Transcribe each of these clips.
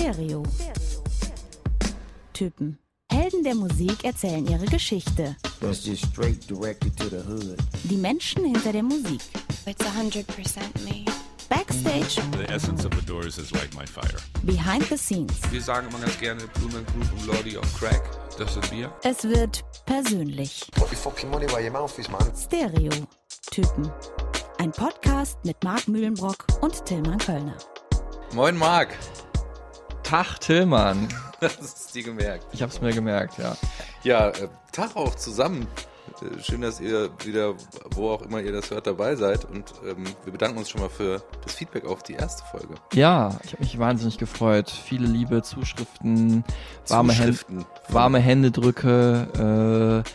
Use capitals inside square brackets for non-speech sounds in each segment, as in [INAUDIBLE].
Stereo. Typen. Helden der Musik erzählen ihre Geschichte. That's just straight directed to the hood. Die Menschen hinter der Musik. It's 100% me. Backstage, The essence of the Doors is like my fire. behind the scenes. Wir sagen immer ganz gerne Blumen Group und Lordy on Crack. Das sind wir. Es wird persönlich. Put your fucking money where your mouth is, man. Stereo. Typen. Ein Podcast mit Marc Mühlenbrock und Tillmann Kölner. Moin Marc. Tag Tillmann. [LAUGHS] Das ist dir gemerkt. Ich hab's mir gemerkt, ja. Ja, äh, Tag auch zusammen. Äh, Schön, dass ihr wieder, wo auch immer ihr das hört, dabei seid. Und ähm, wir bedanken uns schon mal für das Feedback auf die erste Folge. Ja, ich habe mich wahnsinnig gefreut. Viele liebe Zuschriften, warme, Hände, Zuschriften. warme Händedrücke, äh,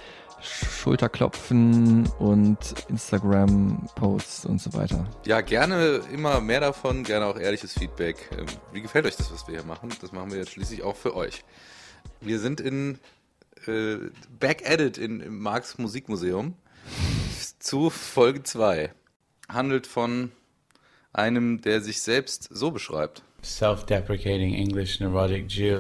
Schulterklopfen und Instagram-Posts und so weiter. Ja, gerne immer mehr davon, gerne auch ehrliches Feedback. Ähm, Wie gefällt euch das, was wir hier machen? Das machen wir jetzt schließlich auch für euch. Wir sind in äh, Back at it in, im Marx Musikmuseum zu Folge 2. Handelt von einem, der sich selbst so beschreibt. self-deprecating English neurotic Jew.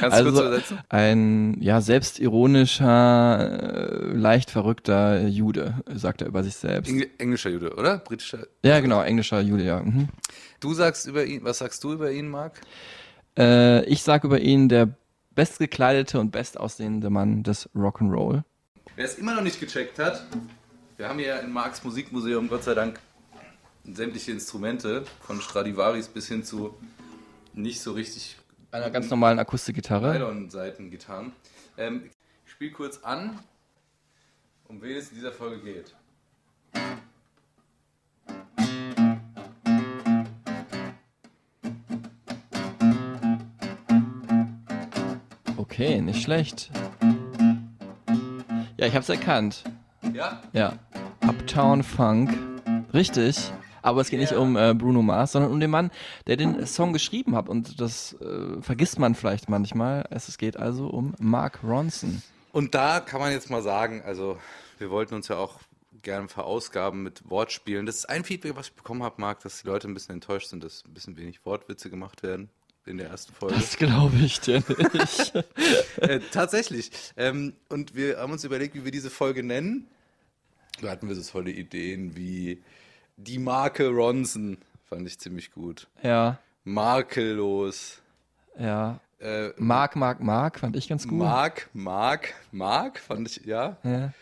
Kannst du kurz übersetzen? ein ja selbstironischer, äh, leicht verrückter Jude, sagt er über sich selbst. Engl englischer Jude, oder? Britischer. ja, genau, englischer Jude, ja. Mhm. Du sagst über ihn, was sagst du über ihn, Marc? Äh, ich sag über ihn der bestgekleidete und bestaussehende Mann des Rock'n'Roll. Wer es immer noch nicht gecheckt hat, wir haben hier im Marx Musikmuseum Gott sei Dank sämtliche Instrumente, von Stradivarius bis hin zu nicht so richtig Einer ganz normalen Akustikgitarre. Nylon-Seitengitarren. Ähm, ich spiele kurz an, um wen es in dieser Folge geht. Okay, nicht schlecht. Ja, ich hab's erkannt. Ja? Ja. Uptown Funk. Richtig. Aber es geht nicht Yeah. um äh, Bruno Mars, sondern um den Mann, der den Song geschrieben hat. Und das äh, vergisst man vielleicht manchmal. Es, es geht also um Mark Ronson. Und da kann man jetzt mal sagen, also wir wollten uns ja auch gerne verausgaben mit Wortspielen. Das ist ein Feedback, was ich bekommen habe, Marc, dass die Leute ein bisschen enttäuscht sind, dass ein bisschen wenig Wortwitze gemacht werden in der ersten Folge. Das glaube ich dir nicht. [LAUGHS] äh, tatsächlich. Ähm, und wir haben uns überlegt, wie wir diese Folge nennen. Da hatten wir so tolle Ideen wie die Marke Ronson. Fand ich ziemlich gut. ja, Makellos. ja. Äh, Mark, Mark, Mark fand ich ganz gut. Mark, Mark, Mark, fand ich, ja. Ja.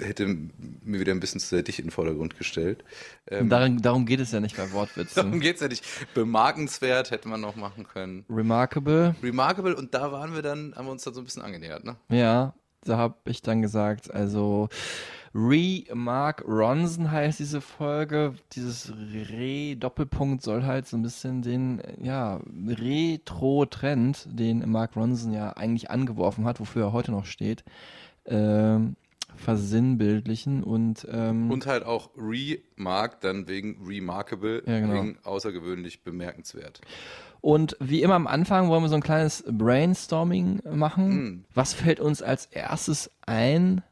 Hätte mir wieder ein bisschen zu sehr dich in den Vordergrund gestellt. Ähm, Darum, darum geht es ja nicht bei [LAUGHS] darum Wortwitzen. geht's ja nicht. Bemerkenswert hätte man noch machen können. Remarkable. Remarkable und da waren wir dann, haben wir uns dann so ein bisschen angenähert, ne? Ja, da habe ich dann gesagt, also Re-Mark Ronson heißt diese Folge. Dieses Re-Doppelpunkt soll halt so ein bisschen den, äh, ja, Retro-Trend, den Mark Ronson ja eigentlich angeworfen hat, wofür er heute noch steht, ähm, versinnbildlichen und, ähm, Und halt auch Remark, dann wegen Remarkable, Ja, genau. wegen außergewöhnlich bemerkenswert. Und wie immer am Anfang wollen wir so ein kleines Brainstorming machen. Hm. Was fällt uns als erstes ein,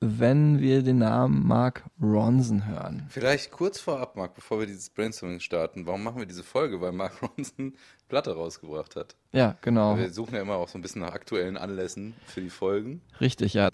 wenn wir den Namen Mark Ronson hören? Vielleicht kurz vorab, Marc, bevor wir dieses Brainstorming starten, warum machen wir diese Folge? Weil Mark [LAUGHS] Ronson Platte rausgebracht hat. Ja, genau. Wir suchen ja immer auch so ein bisschen nach aktuellen Anlässen für die Folgen. Richtig, ja.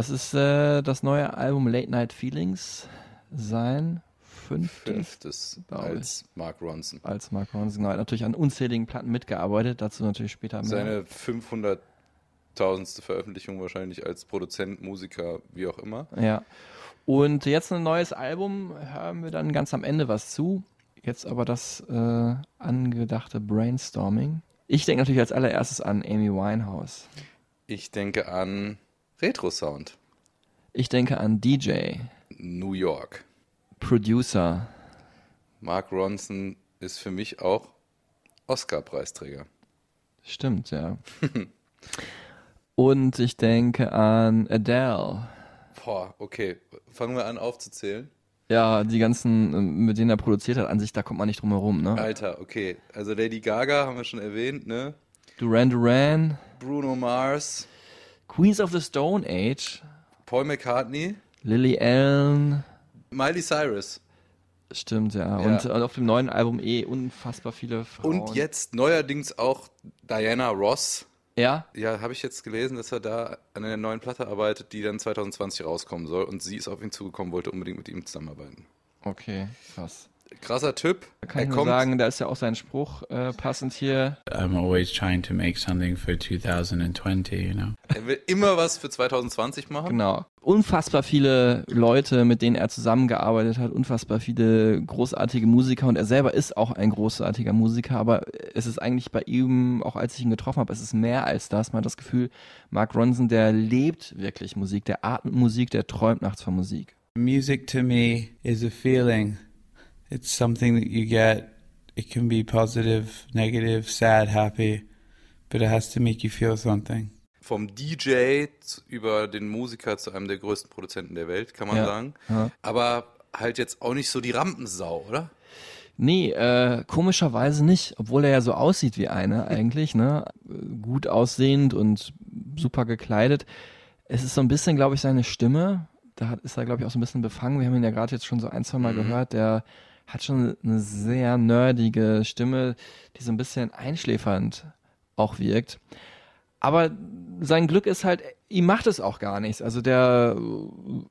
Das ist äh, das neue Album Late Night Feelings, sein fünftes Fünftes als Mark Ronson. als Mark Ronson. Genau, hat natürlich an unzähligen Platten mitgearbeitet, dazu natürlich später mehr. Seine 500.000. Veröffentlichung wahrscheinlich als Produzent, Musiker, wie auch immer. Ja. Und jetzt ein neues Album, hören wir dann ganz am Ende was zu. Jetzt aber das äh, angedachte Brainstorming. Ich denke natürlich als allererstes an Amy Winehouse. Ich denke an Retro-Sound. Ich denke an DJ, New York. Producer. Mark Ronson ist für mich auch Oscar-Preisträger. Stimmt, ja. [LAUGHS] Und ich denke an Adele. Boah, okay. Fangen wir an aufzuzählen. Ja, die ganzen, mit denen er produziert hat, an sich, da kommt man nicht drum herum, ne? Alter, okay. Also Lady Gaga haben wir schon erwähnt, ne? Duran Duran, Bruno Mars, Queens of the Stone Age, Paul McCartney, Lily Allen, Miley Cyrus. stimmt, ja. Ja. Und äh, auf dem neuen Album eh unfassbar viele Frauen. Und jetzt neuerdings auch Diana Ross. Ja, Ja, habe ich jetzt gelesen, dass er da an einer neuen Platte arbeitet, die dann 2020 rauskommen soll. Und sie ist auf ihn zugekommen, wollte unbedingt mit ihm zusammenarbeiten. okay, krass. Krasser Typ. Da kann er ich nur kommt, sagen, da ist ja auch sein Spruch äh, passend hier. I'm always trying to make something for 2020, you know. er will immer was für 2020 machen. Genau. Unfassbar viele Leute, mit denen er zusammengearbeitet hat, unfassbar viele großartige Musiker und er selber ist auch ein großartiger Musiker, aber es ist eigentlich bei ihm, auch als ich ihn getroffen habe, es ist mehr als das. Man hat das Gefühl, Mark Ronson, der lebt wirklich Musik, der atmet Musik, der träumt nachts von Musik. Music to me is a feeling. It's something that you get. It can be positive, negative, sad, happy, but it has to make you feel something. Vom DJ über den Musiker zu einem der größten Produzenten der Welt, kann man Ja. sagen. Ja. Aber halt jetzt auch nicht so die Rampensau, oder? Nee, äh, komischerweise nicht, obwohl er ja so aussieht wie eine eigentlich, ne? Gut aussehend und super gekleidet. Es ist so ein bisschen, glaube ich, seine Stimme. Da hat, ist er, glaube ich, auch so ein bisschen befangen. Wir haben ihn ja gerade jetzt schon so ein, zwei Mal gehört. Der hat schon eine sehr nerdige Stimme, die so ein bisschen einschläfernd auch wirkt. Aber sein Glück ist halt, ihm macht es auch gar nichts. Also der,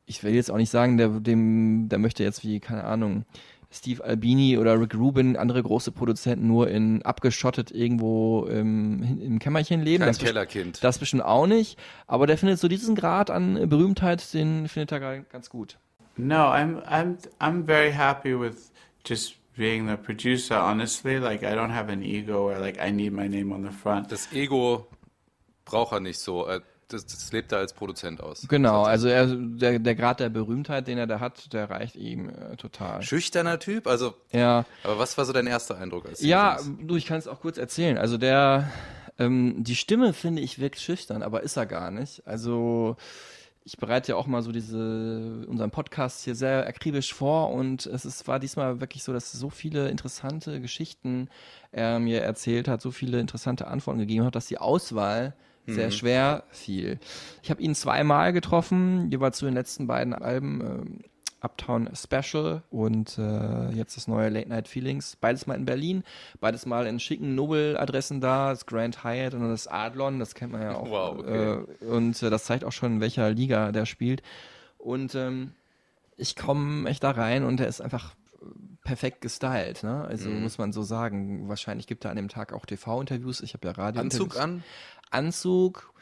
ich will jetzt auch nicht sagen, der, dem, der möchte jetzt wie, keine Ahnung, Steve Albini oder Rick Rubin, andere große Produzenten nur in abgeschottet irgendwo im, im Kämmerchen leben. Kein Das Kellerkind. Das bestimmt auch nicht. Aber der findet so diesen Grad an Berühmtheit, den findet er ganz gut. No, I'm I'm I'm very happy with just being the producer. Honestly, like I don't have an ego or like I need my name on the front. Das Ego braucht er nicht so. Das, das lebt er als Produzent aus. Genau, also er, der, der Grad der Berühmtheit, den er da hat, der reicht ihm äh, total. Schüchterner Typ, also, Ja, aber was war so dein erster Eindruck? Als ja, du, ich kann es auch kurz erzählen. Also der, ähm, die Stimme finde ich wirkt schüchtern, aber ist er gar nicht. Also ich bereite ja auch mal so diese unseren Podcast hier sehr akribisch vor und es ist, war diesmal wirklich so, dass so viele interessante Geschichten er mir erzählt hat, so viele interessante Antworten gegeben hat, dass die Auswahl sehr schwer fiel. Ich habe ihn zweimal getroffen, jeweils zu den letzten beiden Alben. Ähm, Uptown Special und äh, jetzt das neue Late Night Feelings. Beides mal in Berlin, beides mal in schicken Nobel-Adressen da, das Grand Hyatt und das Adlon, das kennt man ja auch. [LAUGHS] Wow, okay. äh, und äh, das zeigt auch schon, in welcher Liga der spielt. Und ähm, ich komme echt da rein und er ist einfach perfekt gestylt, ne? Also Mhm. muss man so sagen. Wahrscheinlich gibt er an dem Tag auch TV-Interviews. Ich habe ja Radio. Anzug an? Anzug,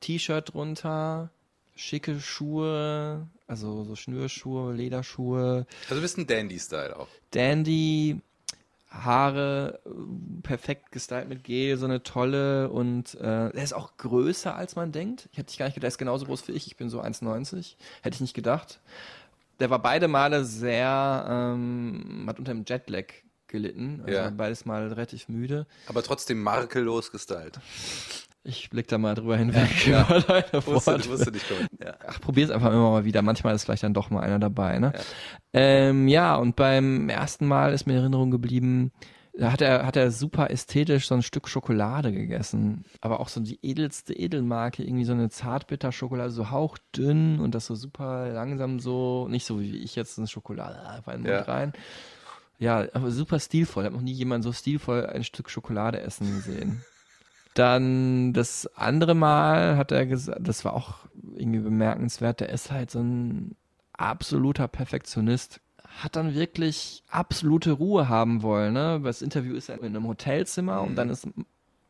T-Shirt drunter, schicke Schuhe, also so Schnürschuhe, Lederschuhe, Also du bist ein Dandy-Style auch. Dandy, Haare perfekt gestylt mit Gel, so eine tolle und äh, er ist auch größer als man denkt. Ich hätte nicht gar nicht gedacht, er ist genauso groß wie ich. Ich bin so 1,90. Hätte ich nicht gedacht. Der war beide Male sehr, ähm, hat unter dem Jetlag gelitten. Also Ja. beides Mal relativ müde. Aber trotzdem makellos gestylt. Ich blick da mal drüber hinweg. über deine Wusste, Worte. wusste nicht kommen. Ja. Ach, probier's einfach immer mal wieder. Manchmal ist vielleicht dann doch mal einer dabei, ne? Ja, ähm, ja und beim ersten Mal ist mir in Erinnerung geblieben, da hat er, hat er super ästhetisch so ein Stück Schokolade gegessen. Aber auch so die edelste Edelmarke, irgendwie so eine Zartbitterschokolade, so hauchdünn und das so super langsam so, nicht so wie ich jetzt eine Schokolade einfach in den Mund Ja. rein. Ja, aber super stilvoll. Ich habe noch nie jemanden so stilvoll ein Stück Schokolade essen gesehen. Dann das andere Mal hat er gesagt, das war auch irgendwie bemerkenswert, der ist halt so ein absoluter Perfektionist. Hat dann wirklich absolute Ruhe haben wollen. Ne? Das Interview ist ja in einem Hotelzimmer und dann ist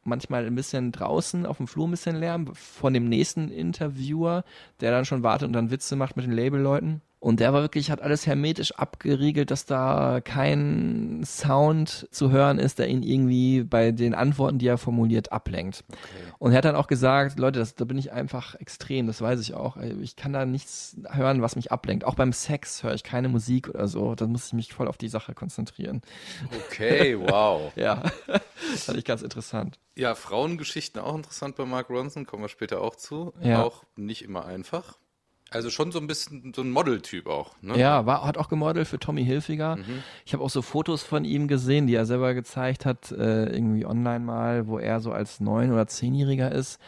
manchmal ein bisschen draußen auf dem Flur ein bisschen Lärm von dem nächsten Interviewer, der dann schon wartet und dann Witze macht mit den Labelleuten. Und der war wirklich, hat alles hermetisch abgeriegelt, dass da kein Sound zu hören ist, der ihn irgendwie bei den Antworten, die er formuliert, ablenkt. Und er hat dann auch gesagt, Leute, das, da bin ich einfach extrem, das weiß ich auch. Ich kann da nichts hören, was mich ablenkt. Auch beim Sex höre ich keine Musik oder so. Da muss ich mich voll auf die Sache konzentrieren. Okay, [LAUGHS] wow. Ja, [LAUGHS] fand ich ganz interessant. Ja, Frauengeschichten auch interessant bei Mark Ronson, kommen wir später auch zu. Ja. Auch nicht immer einfach. Also schon so ein bisschen so ein Modeltyp auch, ne? Ja, war, hat auch gemodelt für Tommy Hilfiger. Ich habe auch so Fotos von ihm gesehen, die er selber gezeigt hat, äh, irgendwie online mal, wo er so als neun- oder zehnjähriger ist.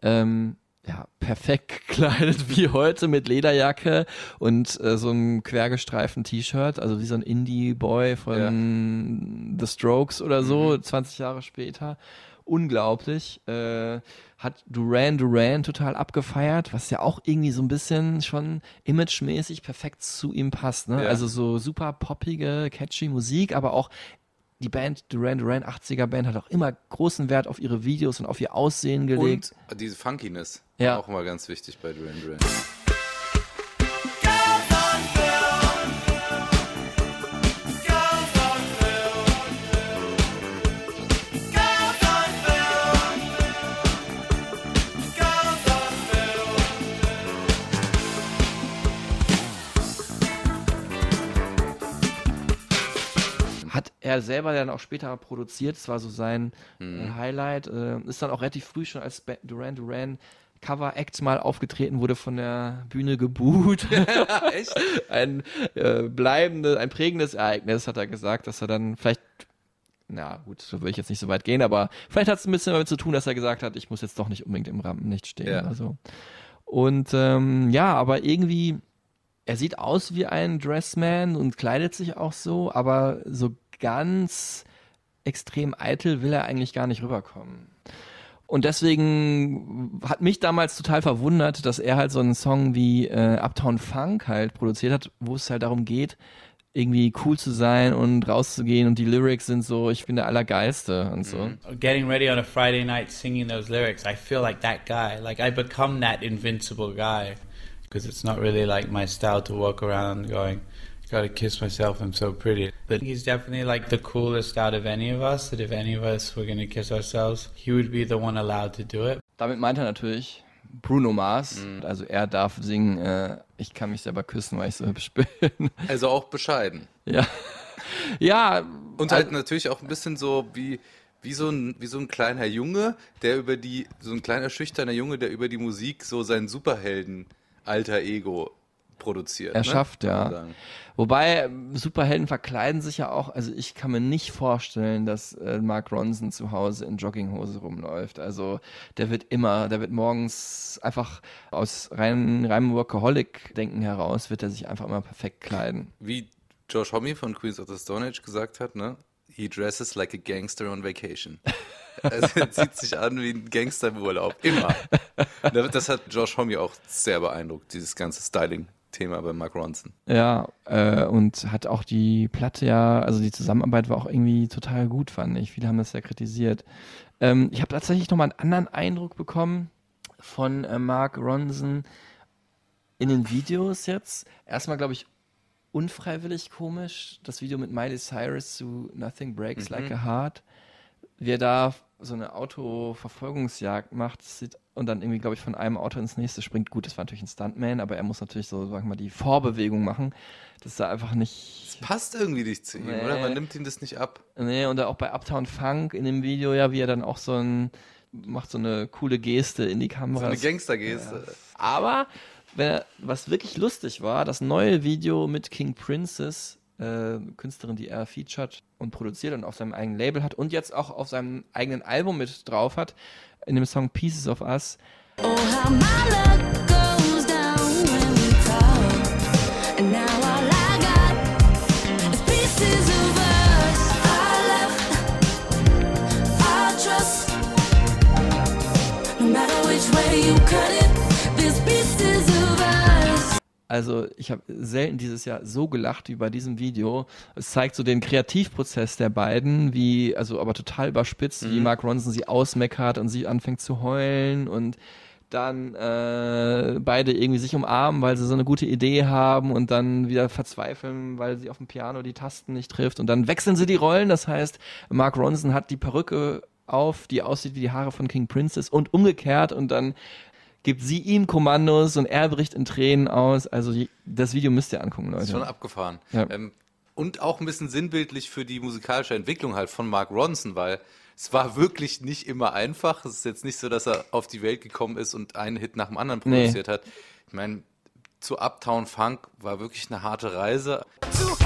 Ähm, ja, perfekt [LAUGHS] gekleidet wie heute mit Lederjacke und äh, so einem quergestreiften T-Shirt, also wie so ein Indie-Boy von The Strokes oder so, 20 Jahre später. Unglaublich. Äh, hat Duran Duran total abgefeiert, was ja auch irgendwie so ein bisschen schon imagemäßig perfekt zu ihm passt. Ne? Ja. Also so super poppige, catchy Musik, aber auch die Band Duran Duran, 80er Band, hat auch immer großen Wert auf ihre Videos und auf ihr Aussehen gelegt. Und diese Funkiness, Ja. auch immer ganz wichtig bei Duran Duran. Er selber dann auch später produziert, das war so sein äh, Highlight. Äh, ist dann auch relativ früh schon als Ba- Duran Duran Cover Act mal aufgetreten, wurde von der Bühne gebuht. [LAUGHS] Echt? [LAUGHS] ein äh, bleibendes, ein prägendes Ereignis, hat er gesagt, dass er dann vielleicht, na gut, so will ich jetzt nicht so weit gehen, aber vielleicht hat es ein bisschen damit zu tun, dass er gesagt hat, ich muss jetzt doch nicht unbedingt im Rampenlicht stehen Ja. oder so. Und ähm, ja, aber irgendwie, er sieht aus wie ein Dressman und kleidet sich auch so, aber so ganz extrem eitel will er eigentlich gar nicht rüberkommen. Und deswegen hat mich damals total verwundert, dass er halt so einen Song wie äh, Uptown Funk halt produziert hat, wo es halt darum geht, irgendwie cool zu sein und rauszugehen und die Lyrics sind so, ich bin der Allergeiste und so. Getting ready on a Friday night singing those lyrics, I feel like that guy. Like I become that invincible guy. Because it's not really like my style to walk around going, gotta kiss myself, I'm so pretty. But he's definitely like the coolest out of any of us, that if any of us were gonna kiss ourselves, he would be the one allowed to do it. Damit meint er natürlich Bruno Mars, also er darf singen, äh, ich kann mich selber küssen, weil ich so hübsch bin. [LAUGHS] Also auch bescheiden. ja. Ja, Und halt natürlich auch ein bisschen so wie, wie, so ein, wie so ein kleiner Junge, der über die, so ein kleiner schüchterner Junge, der über die Musik so sein Superhelden-alter Ego produziert. Er ne? ja. Wobei ähm, Superhelden verkleiden sich ja auch, also ich kann mir nicht vorstellen, dass äh, Mark Ronson zu Hause in Jogginghose rumläuft. Also der wird immer, der wird morgens einfach aus rein, reinem Workaholic-Denken heraus, wird er sich einfach immer perfekt kleiden. Wie Josh Homme von Queens of the Stone Age gesagt hat, ne? He dresses like a gangster on vacation. [LAUGHS] Also er zieht sich an wie ein Gangster im Urlaub. Immer. [LAUGHS] Das hat Josh Homme auch sehr beeindruckt, dieses ganze Styling-Thema bei Mark Ronson. Ja, äh, und hat auch die Platte ja, also die Zusammenarbeit war auch irgendwie total gut, fand ich. Viele haben das ja kritisiert. Ähm, ich habe tatsächlich nochmal einen anderen Eindruck bekommen von äh, Mark Ronson in den Videos jetzt. Erstmal, glaube ich, unfreiwillig komisch. Das Video mit Miley Cyrus zu Nothing Breaks Like a Heart. Wie er da so eine Autoverfolgungsjagd macht sieht, und dann irgendwie, glaube ich, von einem Auto ins nächste springt. Gut, das war natürlich ein Stuntman, aber er muss natürlich so, sagen wir mal, die Vorbewegung machen. Das ist da einfach nicht. Passt irgendwie nicht zu ihm, Nee. oder? Man nimmt ihm das nicht ab. Nee, und auch bei Uptown Funk in dem Video, ja, wie er dann auch so ein, macht so eine coole Geste in die Kamera. So eine Das- Gangstergeste. aber wenn er, was wirklich lustig war, das neue Video mit King Princess, äh, Künstlerin, die er featured und produziert und auf seinem eigenen Label hat und jetzt auch auf seinem eigenen Album mit drauf hat, in dem Song Pieces of Us. Oh, how my luck Also ich habe selten dieses Jahr so gelacht wie bei diesem Video. Es zeigt so den Kreativprozess der beiden, wie, also aber total überspitzt, wie Mark Ronson sie ausmeckert und sie anfängt zu heulen und dann äh, beide irgendwie sich umarmen, weil sie so eine gute Idee haben und dann wieder verzweifeln, weil sie auf dem Piano die Tasten nicht trifft und dann wechseln sie die Rollen. Das heißt, Mark Ronson hat die Perücke auf, die aussieht wie die Haare von King Princess und umgekehrt und dann gibt sie ihm Kommandos und er bricht in Tränen aus. Also das Video müsst ihr angucken, Das ist schon Leute. abgefahren. Ja. Ähm, und auch ein bisschen sinnbildlich für die musikalische Entwicklung halt von Mark Ronson, weil es war wirklich nicht immer einfach. Es ist jetzt nicht so, dass er auf die Welt gekommen ist und einen Hit nach dem anderen Nee. produziert hat. Ich meine, zu Uptown Funk war wirklich eine harte Reise. too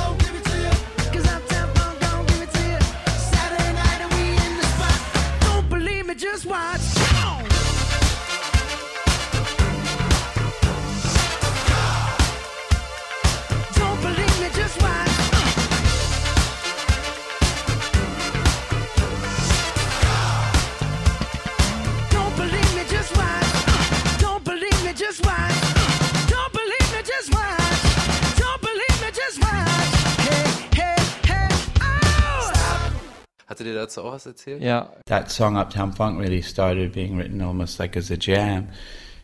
Hattet ihr dazu auch was erzählt? Ja, That song Uptown Funk really started being written almost like as a jam.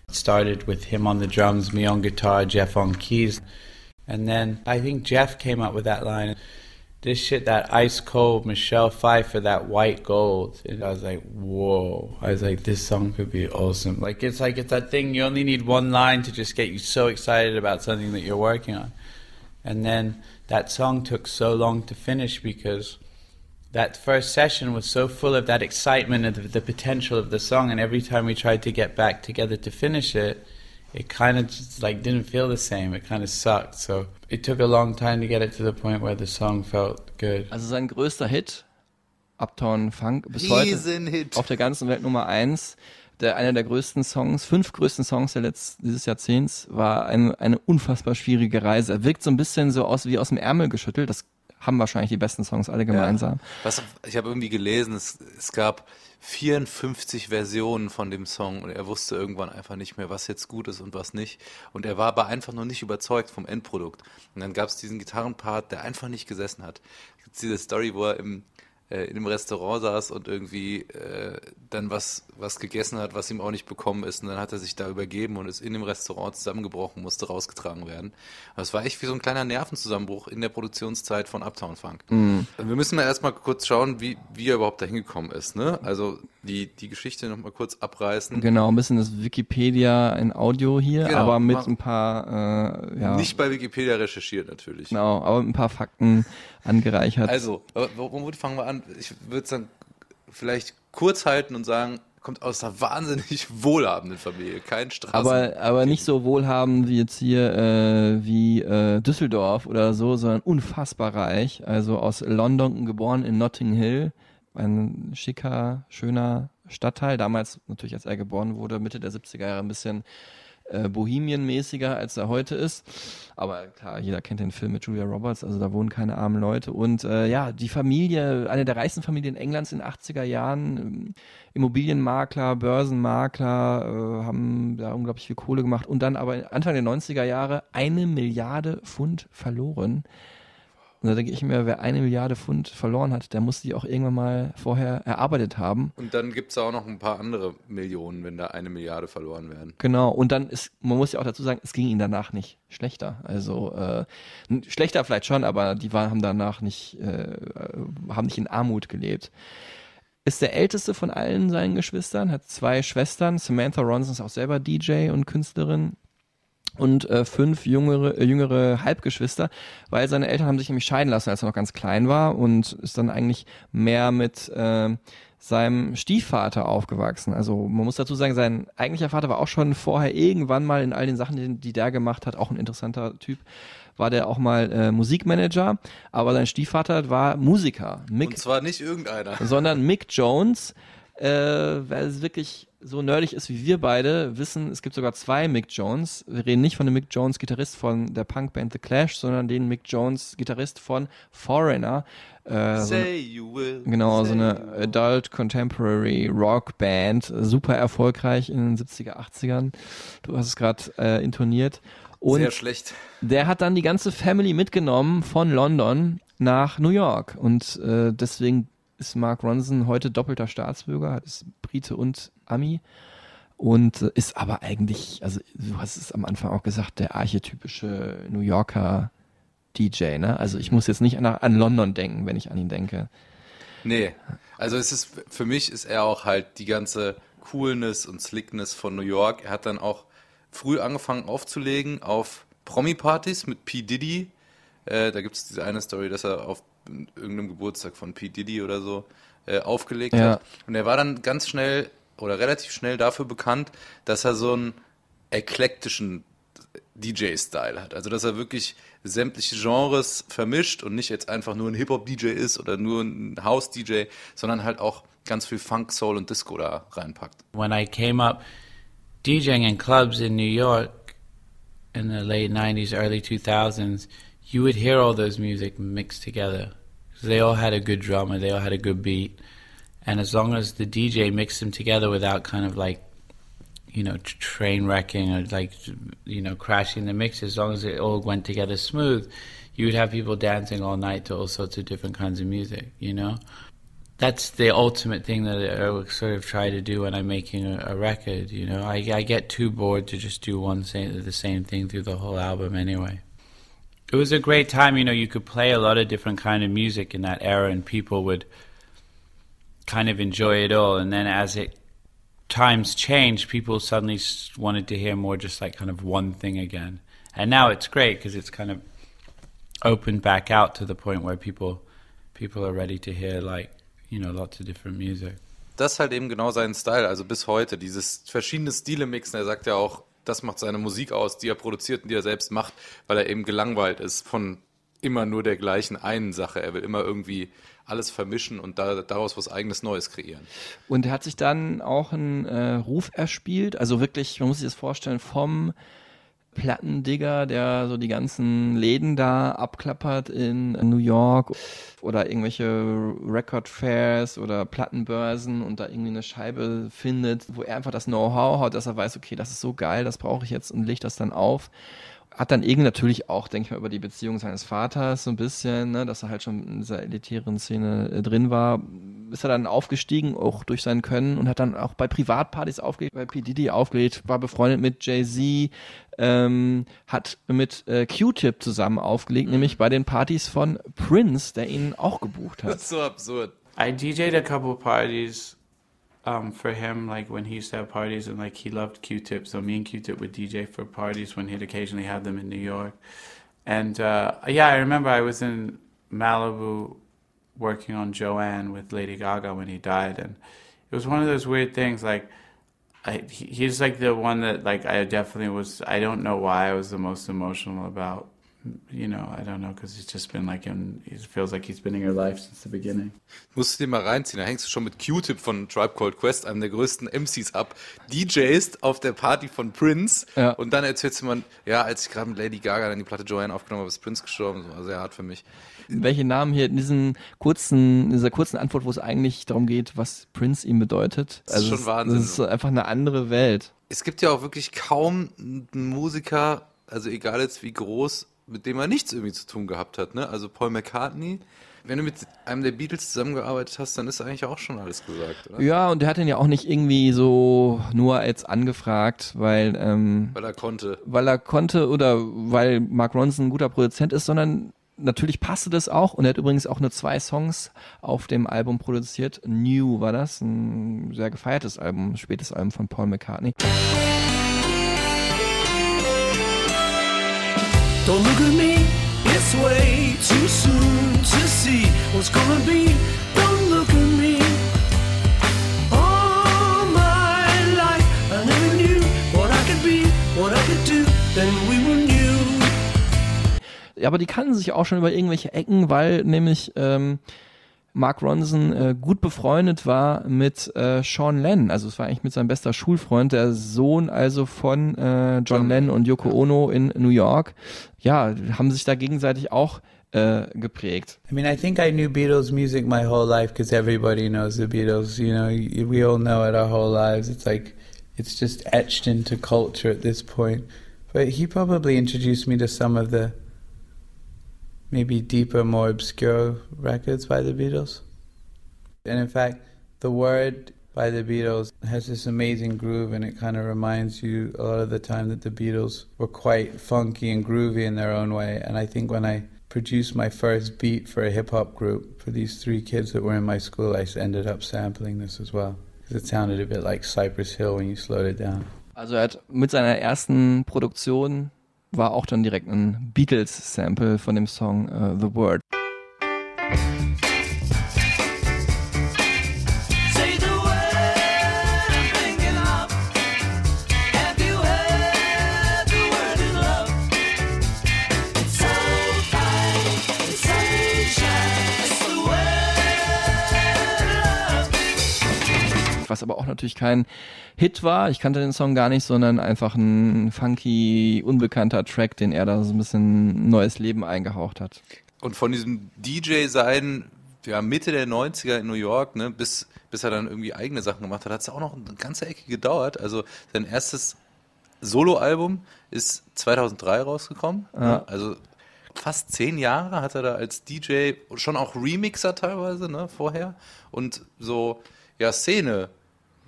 It started with him on the drums, me on guitar, Jeff on keys. And then I think Jeff came up with that line. This shit, that ice cold Michelle Pfeiffer, that white gold. And I was like, whoa. I was like, this song could be awesome. Like, it's like, it's that thing, you only need one line to just get you so excited about something that you're working on. And then that song took so long to finish because that first session was so full of that excitement and the, the potential of the song and every time we tried to get back together to finish it it kind of just like didn't feel the same it kind of sucked so it took a long time to get it to the point where the song felt good also sein größter Hit, Uptown Funk, bis heute Riesenhit. auf der ganzen Welt Nummer eins. Der, einer der größten Songs, fünf größten Songs der letzten, dieses Jahrzehnts, war eine, eine unfassbar schwierige Reise. Er wirkt so ein bisschen so aus wie aus dem Ärmel geschüttelt. Das haben wahrscheinlich die besten Songs alle gemeinsam. Was, ich habe irgendwie gelesen, es, es gab 54 Versionen von dem Song und er wusste irgendwann einfach nicht mehr, was jetzt gut ist und was nicht. Und er war aber einfach noch nicht überzeugt vom Endprodukt. Und dann gab es diesen Gitarrenpart, der einfach nicht gesessen hat. Gibt's diese Story, wo er im, äh, in einem Restaurant saß und irgendwie äh, dann was, was gegessen hat, was ihm auch nicht bekommen ist. Und dann hat er sich da übergeben und ist in dem Restaurant zusammengebrochen, musste rausgetragen werden. Das war echt wie so ein kleiner Nervenzusammenbruch in der Produktionszeit von Uptown Funk. Wir müssen mal erstmal kurz schauen, wie, wie er überhaupt da hingekommen ist. Ne? Also die, die Geschichte nochmal kurz abreißen. Genau, ein bisschen das Wikipedia in Audio hier, Genau, aber mit ein paar, äh, ja, Nicht bei Wikipedia recherchiert natürlich. genau, aber mit ein paar Fakten angereichert. Also, aber womit fangen wir an? Ich würde es dann vielleicht kurz halten und sagen, kommt aus einer wahnsinnig [LAUGHS] wohlhabenden Familie, kein Straßen. aber, aber nicht so wohlhabend wie jetzt hier äh, wie äh, Düsseldorf oder so, sondern unfassbar reich. Also aus London geboren in Notting Hill, ein schicker, schöner Stadtteil. Damals natürlich, als er geboren wurde, Mitte der 70er Jahre ein bisschen äh, bohemienmäßiger, als er heute ist. Aber klar, jeder kennt den Film mit Julia Roberts, also da wohnen keine armen Leute. Und äh, ja, die Familie, eine der reichsten Familien Englands in den 80er Jahren, ähm, Immobilienmakler, Börsenmakler, äh, haben da unglaublich viel Kohle gemacht und dann aber Anfang der 90er Jahre eine Milliarde Pfund verloren. Und da denke ich mir, wer eine Milliarde Pfund verloren hat, der muss die auch irgendwann mal vorher erarbeitet haben. und dann gibt es auch noch ein paar andere Millionen, wenn da eine Milliarde verloren werden. Genau, und dann ist, man muss ja auch dazu sagen, es ging ihnen danach nicht schlechter. Also äh, schlechter vielleicht schon, aber die waren, haben danach nicht, äh, haben nicht in Armut gelebt. Ist der älteste von allen seinen Geschwistern, hat zwei Schwestern. Samantha Ronson ist auch selber DJ und Künstlerin und äh, fünf jüngere, äh, jüngere Halbgeschwister, weil seine Eltern haben sich nämlich scheiden lassen, als er noch ganz klein war und ist dann eigentlich mehr mit äh, seinem Stiefvater aufgewachsen. Also man muss dazu sagen, sein eigentlicher Vater war auch schon vorher irgendwann mal in all den Sachen, die, die der gemacht hat, auch ein interessanter Typ, war der auch mal äh, Musikmanager, aber sein Stiefvater war Musiker. Mick Und zwar nicht irgendeiner. sondern Mick Jones, äh, wer es wirklich so nerdig ist wie wir beide, wissen, es gibt sogar zwei Mick Jones. Wir reden nicht von dem Mick Jones, Gitarrist von der Punkband The Clash, sondern den Mick Jones, Gitarrist von Foreigner. Äh, so eine- Say you will. Genau, so eine. Adult Contemporary Rock Band, super erfolgreich in den 70er, 80ern. Du hast es gerade äh, intoniert. Und Sehr schlecht. der hat dann die ganze Family mitgenommen von London nach New York. Und äh, deswegen ist Mark Ronson heute doppelter Staatsbürger, ist Brite und Ami. Und äh, ist aber eigentlich, also du hast es am Anfang auch gesagt, der archetypische New Yorker DJ, ne? Also ich muss jetzt nicht an, an London denken, wenn ich an ihn denke. Nee. Also es ist, für mich ist er auch halt die ganze Coolness und Slickness von New York. Er hat dann auch früh angefangen aufzulegen auf Promi-Partys mit P. Diddy. Äh, da gibt es diese eine Story, dass er auf irgendeinem Geburtstag von P. Diddy oder so äh, aufgelegt Ja. hat. Und er war dann ganz schnell oder relativ schnell dafür bekannt, dass er so einen eklektischen DJ-Style hat. Also dass er wirklich sämtliche Genres vermischt und nicht jetzt einfach nur ein Hip-Hop-DJ ist oder nur ein House-DJ, sondern halt auch ganz viel Funk, Soul und Disco da reinpackt. when I came up DJing in clubs in New York in the late 90s, early 2000s, you would hear all those music mixed together. They all had a good drummer, they all had a good beat. And as long as the DJ mixed them together without kind of like, you know, train wrecking or like, you know, crashing the mix, as long as it all went together smooth, you would have people dancing all night to all sorts of different kinds of music, you know? that's the ultimate thing that I sort of try to do when I'm making a, a record. You know, I, I get too bored to just do one the same thing through the whole album anyway. It was a great time. You know, you could play a lot of different kind of music in that era, and people would kind of enjoy it all. And then as it times changed, people suddenly wanted to hear more, just like kind of one thing again. And now it's great because it's kind of opened back out to the point where people people are ready to hear like you know lots of different music. Das ist halt eben genau sein Style, also bis heute. Dieses verschiedene Stile mixen. Er sagt ja auch, das macht seine Musik aus, die er produziert und die er selbst macht, weil er eben gelangweilt ist von immer nur der gleichen einen Sache. Er will immer irgendwie alles vermischen und da, daraus was eigenes Neues kreieren. Und er hat sich dann auch einen äh, Ruf erspielt, also wirklich, man muss sich das vorstellen, vom Plattendigger, der so die ganzen Läden da abklappert in New York oder irgendwelche Record Fairs oder Plattenbörsen und da irgendwie eine Scheibe findet, wo er einfach das Know-how hat, dass er weiß, okay, das ist so geil, das brauche ich jetzt und legt das dann auf. Hat dann irgendwie natürlich auch, denke ich mal, über die Beziehung seines Vaters so ein bisschen, ne, dass er halt schon in dieser elitären Szene äh, drin war, ist er dann aufgestiegen, auch durch sein Können und hat dann auch bei Privatpartys aufgelegt, bei P. Diddy aufgelegt, war befreundet mit Jay-Z, ähm, hat mit äh, Q-Tip zusammen aufgelegt, nämlich bei den Partys von Prince, der ihn auch gebucht Das hat. ist [LAUGHS] so absurd. I DJ'd a couple parties um, for him, like when he used to have parties, and like he loved Q-Tip, so me and Q-Tip would DJ for parties when he'd occasionally have them in New York. And uh, yeah, I remember I was in Malibu working on Joanne with Lady Gaga when he died, and it was one of those weird things. Like, I, he's like the one that like I definitely was. I don't know why I was the most emotional about. You know, I don't know because he's just been like in. It feels like he's been in your life since the beginning. Musst du dir mal reinziehen. Da hängst du schon mit Q-Tip von Tribe Called Quest, einem der größten MCs ab. DJst auf der Party von Prince Ja. und dann erzählst du mal, ja, als ich gerade mit Lady Gaga dann die Platte Joanne aufgenommen habe, ist Prince gestorben. Das war sehr hart für mich. welche Namen hier in diesen kurzen, in dieser kurzen Antwort, wo es eigentlich darum geht, was Prince ihm bedeutet. Das ist schon es- Wahnsinn. Das ist so einfach eine andere Welt. Es gibt ja auch wirklich kaum einen Musiker, also egal jetzt wie groß, mit dem er nichts irgendwie zu tun gehabt hat. Ne? Also Paul McCartney, wenn du mit einem der Beatles zusammengearbeitet hast, dann ist eigentlich auch schon alles gesagt, oder? Ja, und der hat ihn ja auch nicht irgendwie so nur jetzt angefragt, weil, ähm, Weil er konnte. weil er konnte oder weil Mark Ronson ein guter Produzent ist, sondern natürlich passte das auch. Und er hat übrigens auch nur zwei Songs auf dem Album produziert. New war das, ein sehr gefeiertes Album, ein spätes Album von Paul McCartney. Don't look at me, it's way too soon to see what's gonna be. Don't look at me. All my life, I never knew what I could be, what I could do. Then we were new. Ja, aber die kannten sich auch schon über irgendwelche Ecken, weil nämlich ähm, Mark Ronson äh, gut befreundet war mit äh, Sean Lennon. Also es war eigentlich mit seinem bester Schulfreund, der Sohn also von äh, John. Lennon und Yoko Ono in New York. Ja, haben sich da gegenseitig auch äh, geprägt. I mean, I think I knew Beatles music my whole life because everybody knows the Beatles. You know, we all know it our whole lives. It's like it's just etched into culture at this point. But he probably introduced me to some of the maybe deeper, more obscure records by the Beatles. And in fact, the word by the Beatles has this amazing groove, and it kind of reminds you a lot of the time that the Beatles were quite funky and groovy in their own way. And I think when I produced my first beat for a hip hop group for these three kids that were in my school, I ended up sampling this as well. Because it sounded a bit like Cypress Hill when you slowed it down. Also er hat mit seiner ersten Produktion war auch dann direkt ein Beatles-Sample von dem Song äh, The Word. Was aber auch natürlich kein Hit war. Ich kannte den Song gar nicht, sondern einfach ein funky, unbekannter Track, den er da so ein bisschen neues Leben eingehaucht hat. Und von diesem DJ-Sein, ja, Mitte der 90er in New York, ne, bis, bis er dann irgendwie eigene Sachen gemacht hat, hat es auch noch eine ganze Ecke gedauert. Also sein erstes Soloalbum ist 2003 rausgekommen. Ne? Also fast zehn Jahre hat er da als DJ, schon auch Remixer teilweise, ne, vorher. Und so, ja, Szene.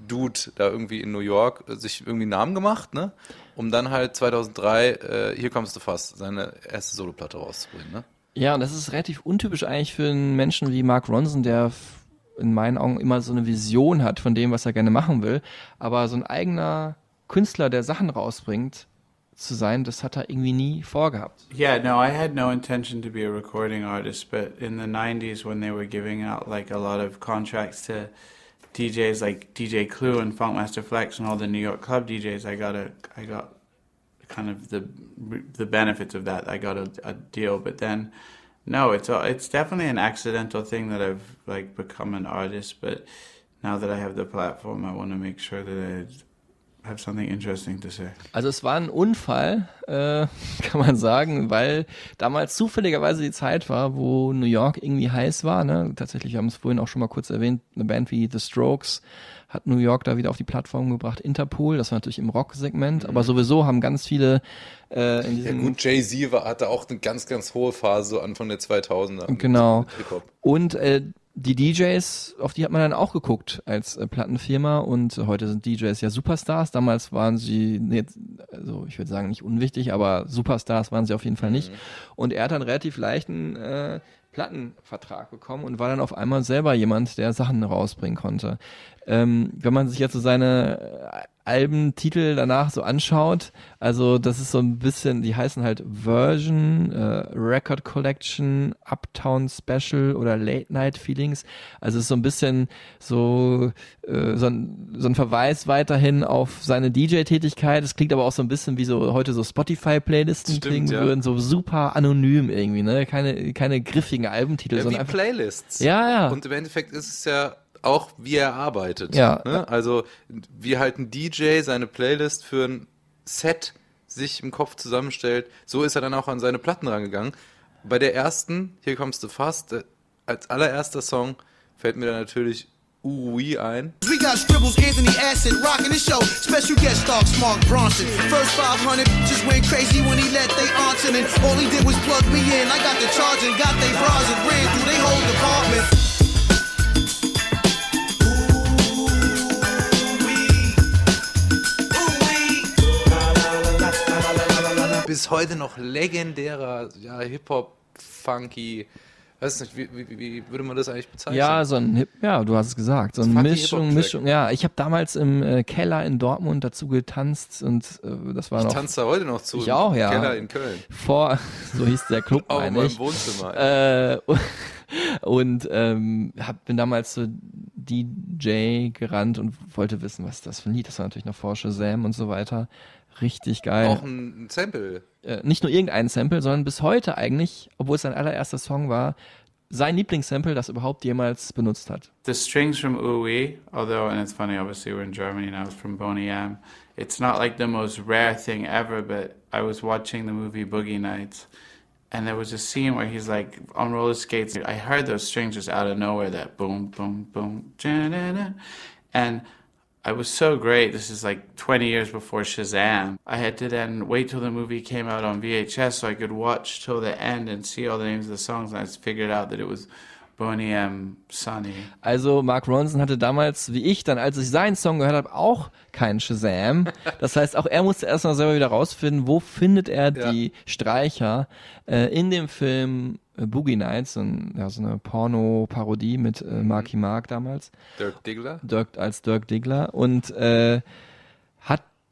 Dude da irgendwie in New York äh, sich irgendwie einen Namen gemacht, ne? Um dann halt 2003, äh, hier kommst du fast, seine erste Soloplatte rauszubringen, ne? Ja, und das ist relativ untypisch eigentlich für einen Menschen wie Mark Ronson, der in meinen Augen immer so eine Vision hat von dem, was er gerne machen will. Aber so ein eigener Künstler, der Sachen rausbringt, zu sein, das hat er irgendwie nie vorgehabt. Yeah, no, I had no intention to be a recording artist, but in the 90s when they were giving out like a lot of contracts to DJs like DJ Clue and Funkmaster Flex and all the New York club DJs, I got a I got kind of the the benefits of that. I got a, a deal, but then no, it's a, it's definitely an accidental thing that I've like become an artist, but now that I have the platform, I want to make sure that I have something interesting to say. Also es war ein Unfall, äh, [LAUGHS] kann man sagen, weil damals zufälligerweise die Zeit war, wo New York irgendwie heiß war. Ne? Tatsächlich, wir haben es vorhin auch schon mal kurz erwähnt, eine Band wie The Strokes hat New York da wieder auf die Plattform gebracht. Interpol, das war natürlich im Rock-Segment, aber sowieso haben ganz viele äh, in Ja diesem gut, Jay-Z war- hatte auch eine ganz, ganz hohe Phase so Anfang der 2000er. mit- Genau. Und äh, die DJs, auf die hat man dann auch geguckt als äh, Plattenfirma und heute sind DJs ja Superstars. Damals waren sie jetzt, also ich würde sagen nicht unwichtig, aber Superstars waren sie auf jeden Fall nicht. Und er hat dann relativ leichten äh, Plattenvertrag bekommen und war dann auf einmal selber jemand, der Sachen rausbringen konnte. Ähm, wenn man sich jetzt so seine äh, Albentitel danach so anschaut, also das ist so ein bisschen, die heißen halt Version, äh, Record Collection, Uptown Special oder Late Night Feelings. Also es ist so ein bisschen so, äh, so, ein, so ein Verweis weiterhin auf seine DJ-Tätigkeit. Es klingt aber auch so ein bisschen wie so heute so Spotify-Playlisten klingen ja. würden, so super anonym irgendwie, ne? Keine, keine griffigen Albentitel, Ja, wie sondern einfach Playlists. Ja, ja. Und im Endeffekt ist es ja auch, wie er arbeitet. Ja. Ne? Also, wie halt ein DJ seine Playlist für ein Set sich im Kopf zusammenstellt, so ist er dann auch an seine Platten rangegangen. Bei der ersten, hier kommst du fast, äh, als allererster Song fällt mir dann natürlich Ui ein. We got scribbles, Anthony Acid, rocking the show. Special guest star, Mark Bronson. First 500 just went crazy when he let they answer. And all he did was plug me in. I got the charge and got they bras and ran through they whole department. Bis heute noch legendärer, ja, Hip-Hop, Funky, weiß nicht, wie, wie, wie würde man das eigentlich bezeichnen? Ja, so ein Hip, ja, du hast es gesagt, so eine Mischung. Mischung. Ja, ich habe damals im äh, Keller in Dortmund dazu getanzt und äh, das war ich noch tanze da heute noch zu. Ich im auch, ja. Keller in Köln. vor, [LAUGHS] so hieß der Club, [LAUGHS] Auch in meine ich. Wohnzimmer. Äh, [LAUGHS] und ähm, hab, bin damals zu DJ gerannt und wollte wissen, was ist das für ein Lied. Das war natürlich noch vor Shazam und so weiter. Richtig geil. Auch ein, Sample. äh, nicht nur irgendein Sample, sondern bis heute eigentlich, obwohl es sein allererster Song war, sein Lieblingssample, das überhaupt jemals benutzt hat. The strings from Ooey, although, and it's funny, obviously we're in Germany now, it's from Boney M. It's not like the most rare thing ever, but I was watching the movie Boogie Nights, and there was a scene where he's like on roller skates. I heard those strings just out of nowhere, that boom, boom, boom, and I was so great. This is like 20 years before Shazam. I had to then wait till the movie came out on VHS so I could watch till the end and see all the names of the songs, and I figured out that it was Boney M. Sonny. Also Mark Ronson hatte damals, wie ich, dann als ich seinen Song gehört habe, auch keinen Shazam. [LAUGHS] Das heißt, auch er musste erstmal selber wieder rausfinden, wo findet er Ja. die Streicher äh, in dem Film äh, Boogie Nights, so, ein, ja, so eine Porno-Parodie mit äh, Marky Mark damals. Dirk Diggler. Dirk als Dirk Diggler und äh,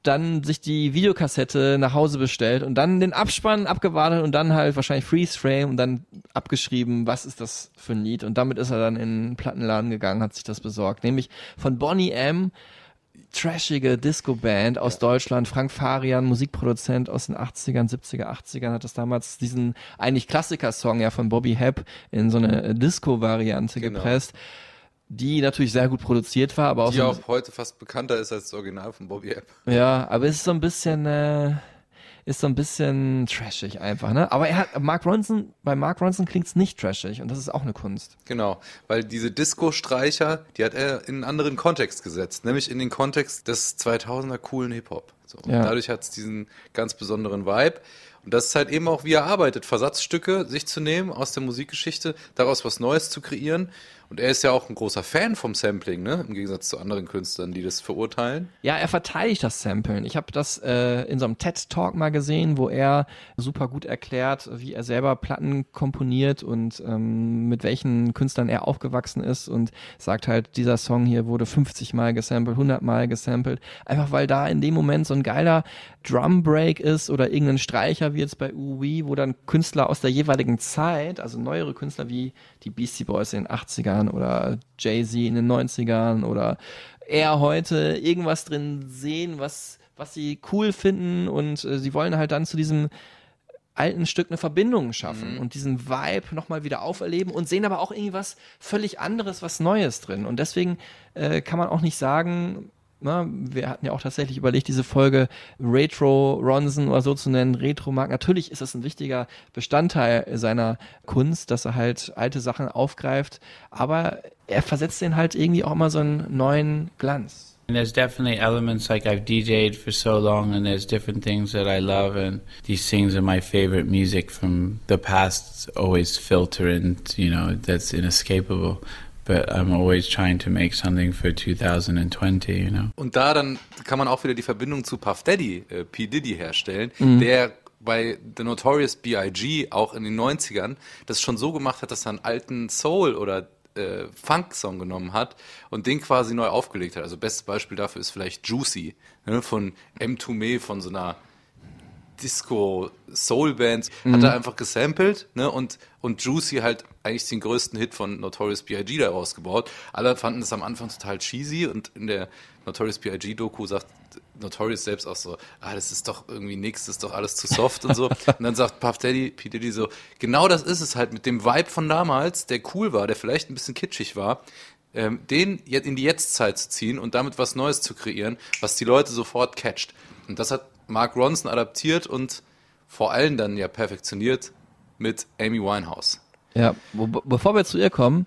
dann sich die Videokassette nach Hause bestellt und dann den Abspann abgewartet und dann halt wahrscheinlich Freeze Frame und dann abgeschrieben, was ist das für ein Lied? Und damit ist er dann in den Plattenladen gegangen, hat sich das besorgt, nämlich von Bonnie M trashige Disco-Band aus Deutschland, Frank Farian, Musikproduzent aus den 80ern, 70er, 80ern, hat das damals diesen eigentlich Klassiker-Song ja von Bobby Hepp in so eine äh, Disco-Variante Genau. gepresst, die natürlich sehr gut produziert war, aber auch Die so, auch heute fast bekannter ist als das Original von Bobby App. ja, aber es ist so ein bisschen, äh, ist so ein bisschen trashig einfach, ne? Aber er hat, Mark Ronson, bei Mark Ronson klingt's nicht trashig und das ist auch eine Kunst. Genau, weil diese Disco-Streicher, die hat er in einen anderen Kontext gesetzt, nämlich in den Kontext des 2000er coolen Hip-Hop. So. Und Ja. Dadurch hat es diesen ganz besonderen Vibe. Und das ist halt eben auch, wie er arbeitet, Versatzstücke sich zu nehmen aus der Musikgeschichte, daraus was Neues zu kreieren. Und er ist ja auch ein großer Fan vom Sampling, ne? Im Gegensatz zu anderen Künstlern, die das verurteilen. Ja, er verteidigt das Samplen. Ich habe das äh, in so einem TED-Talk mal gesehen, wo er super gut erklärt, wie er selber Platten komponiert und ähm, mit welchen Künstlern er aufgewachsen ist und sagt halt, dieser Song hier wurde 50 Mal gesampelt, 100 Mal gesampelt, einfach weil da in dem Moment so ein geiler Drum Break ist oder irgendein Streicher wie jetzt bei Uwe, wo dann Künstler aus der jeweiligen Zeit, also neuere Künstler wie die Beastie Boys in den 80ern oder Jay-Z in den 90ern oder er heute irgendwas drin sehen, was, was sie cool finden und äh, sie wollen halt dann zu diesem alten Stück eine Verbindung schaffen und diesen Vibe nochmal wieder auferleben und sehen aber auch irgendwie was völlig anderes, was Neues drin. Und deswegen äh, kann man auch nicht sagen, na, wir hatten ja auch tatsächlich überlegt, diese Folge Retro Ronson oder so zu nennen, Retro Mark. Natürlich ist das ein wichtiger Bestandteil seiner Kunst, dass er halt alte Sachen aufgreift, aber er versetzt den halt irgendwie auch immer so einen neuen Glanz. And there's definitely elements like I've DJ'd for so long, and there's different things that I love, and these things are my favorite music from the past. Always filter and you know that's inescapable. But I'm always trying to make something for 2020. You know. Und da dann kann man auch wieder die Verbindung zu Puff Daddy, äh, P. Diddy herstellen, Mhm. der bei The Notorious B.I.G. auch in den 90ern das schon so gemacht hat, dass er einen alten Soul oder äh, Funk-Song genommen hat und den quasi neu aufgelegt hat. Also bestes Beispiel dafür ist vielleicht Juicy ne, von M2 Me, von so einer Disco-Soul-Band, hat er einfach gesampelt ne, und, und Juicy halt eigentlich den größten Hit von Notorious B.I.G. daraus gebaut. Alle fanden es am Anfang total cheesy und in der Notorious B.I.G. Doku sagt Notorious selbst auch so, ah, das ist doch irgendwie nix, das ist doch alles zu soft und so. [LAUGHS] Und dann sagt Puff Daddy, P. Diddy so, genau das ist es halt mit dem Vibe von damals, der cool war, der vielleicht ein bisschen kitschig war, ähm, den jetzt in die Jetztzeit zu ziehen und damit was Neues zu kreieren, was die Leute sofort catcht. Und das hat Mark Ronson adaptiert und vor allem dann ja perfektioniert mit Amy Winehouse. Ja, bevor wir zu ihr kommen,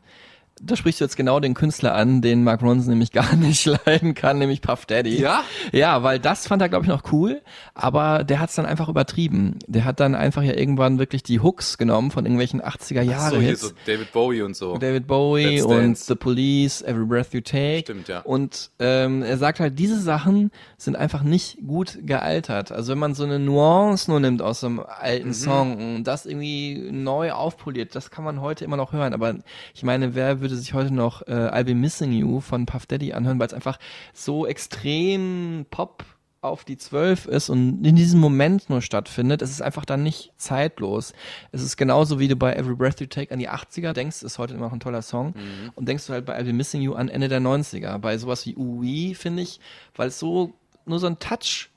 da sprichst du jetzt genau den Künstler an, den Mark Ronson nämlich [LAUGHS] gar nicht leiden kann, nämlich Puff Daddy. Ja? Ja, weil das fand er, glaube ich, noch cool, aber der hat es dann einfach übertrieben. Der hat dann einfach ja irgendwann wirklich die Hooks genommen von irgendwelchen 80er Jahre so, hier so David Bowie und so. David Bowie und. The Police, Every Breath You Take. Stimmt, ja. Und ähm, er sagt halt, diese Sachen sind einfach nicht gut gealtert. Also wenn man so eine Nuance nur nimmt aus so einem alten Mhm. Song und das irgendwie neu aufpoliert, das kann man heute immer noch hören. Aber ich meine, wer würde sich heute noch äh, I'll Be Missing You von Puff Daddy anhören, weil es einfach so extrem Pop auf die Zwölf ist und in diesem Moment nur stattfindet, es ist einfach dann nicht zeitlos. Es ist genauso wie du bei Every Breath You Take an die 80er denkst, ist heute immer noch ein toller Song und denkst du halt bei I'll Be Missing You an Ende der 90er. Bei sowas wie Ui, finde ich, weil es so nur so ein Touch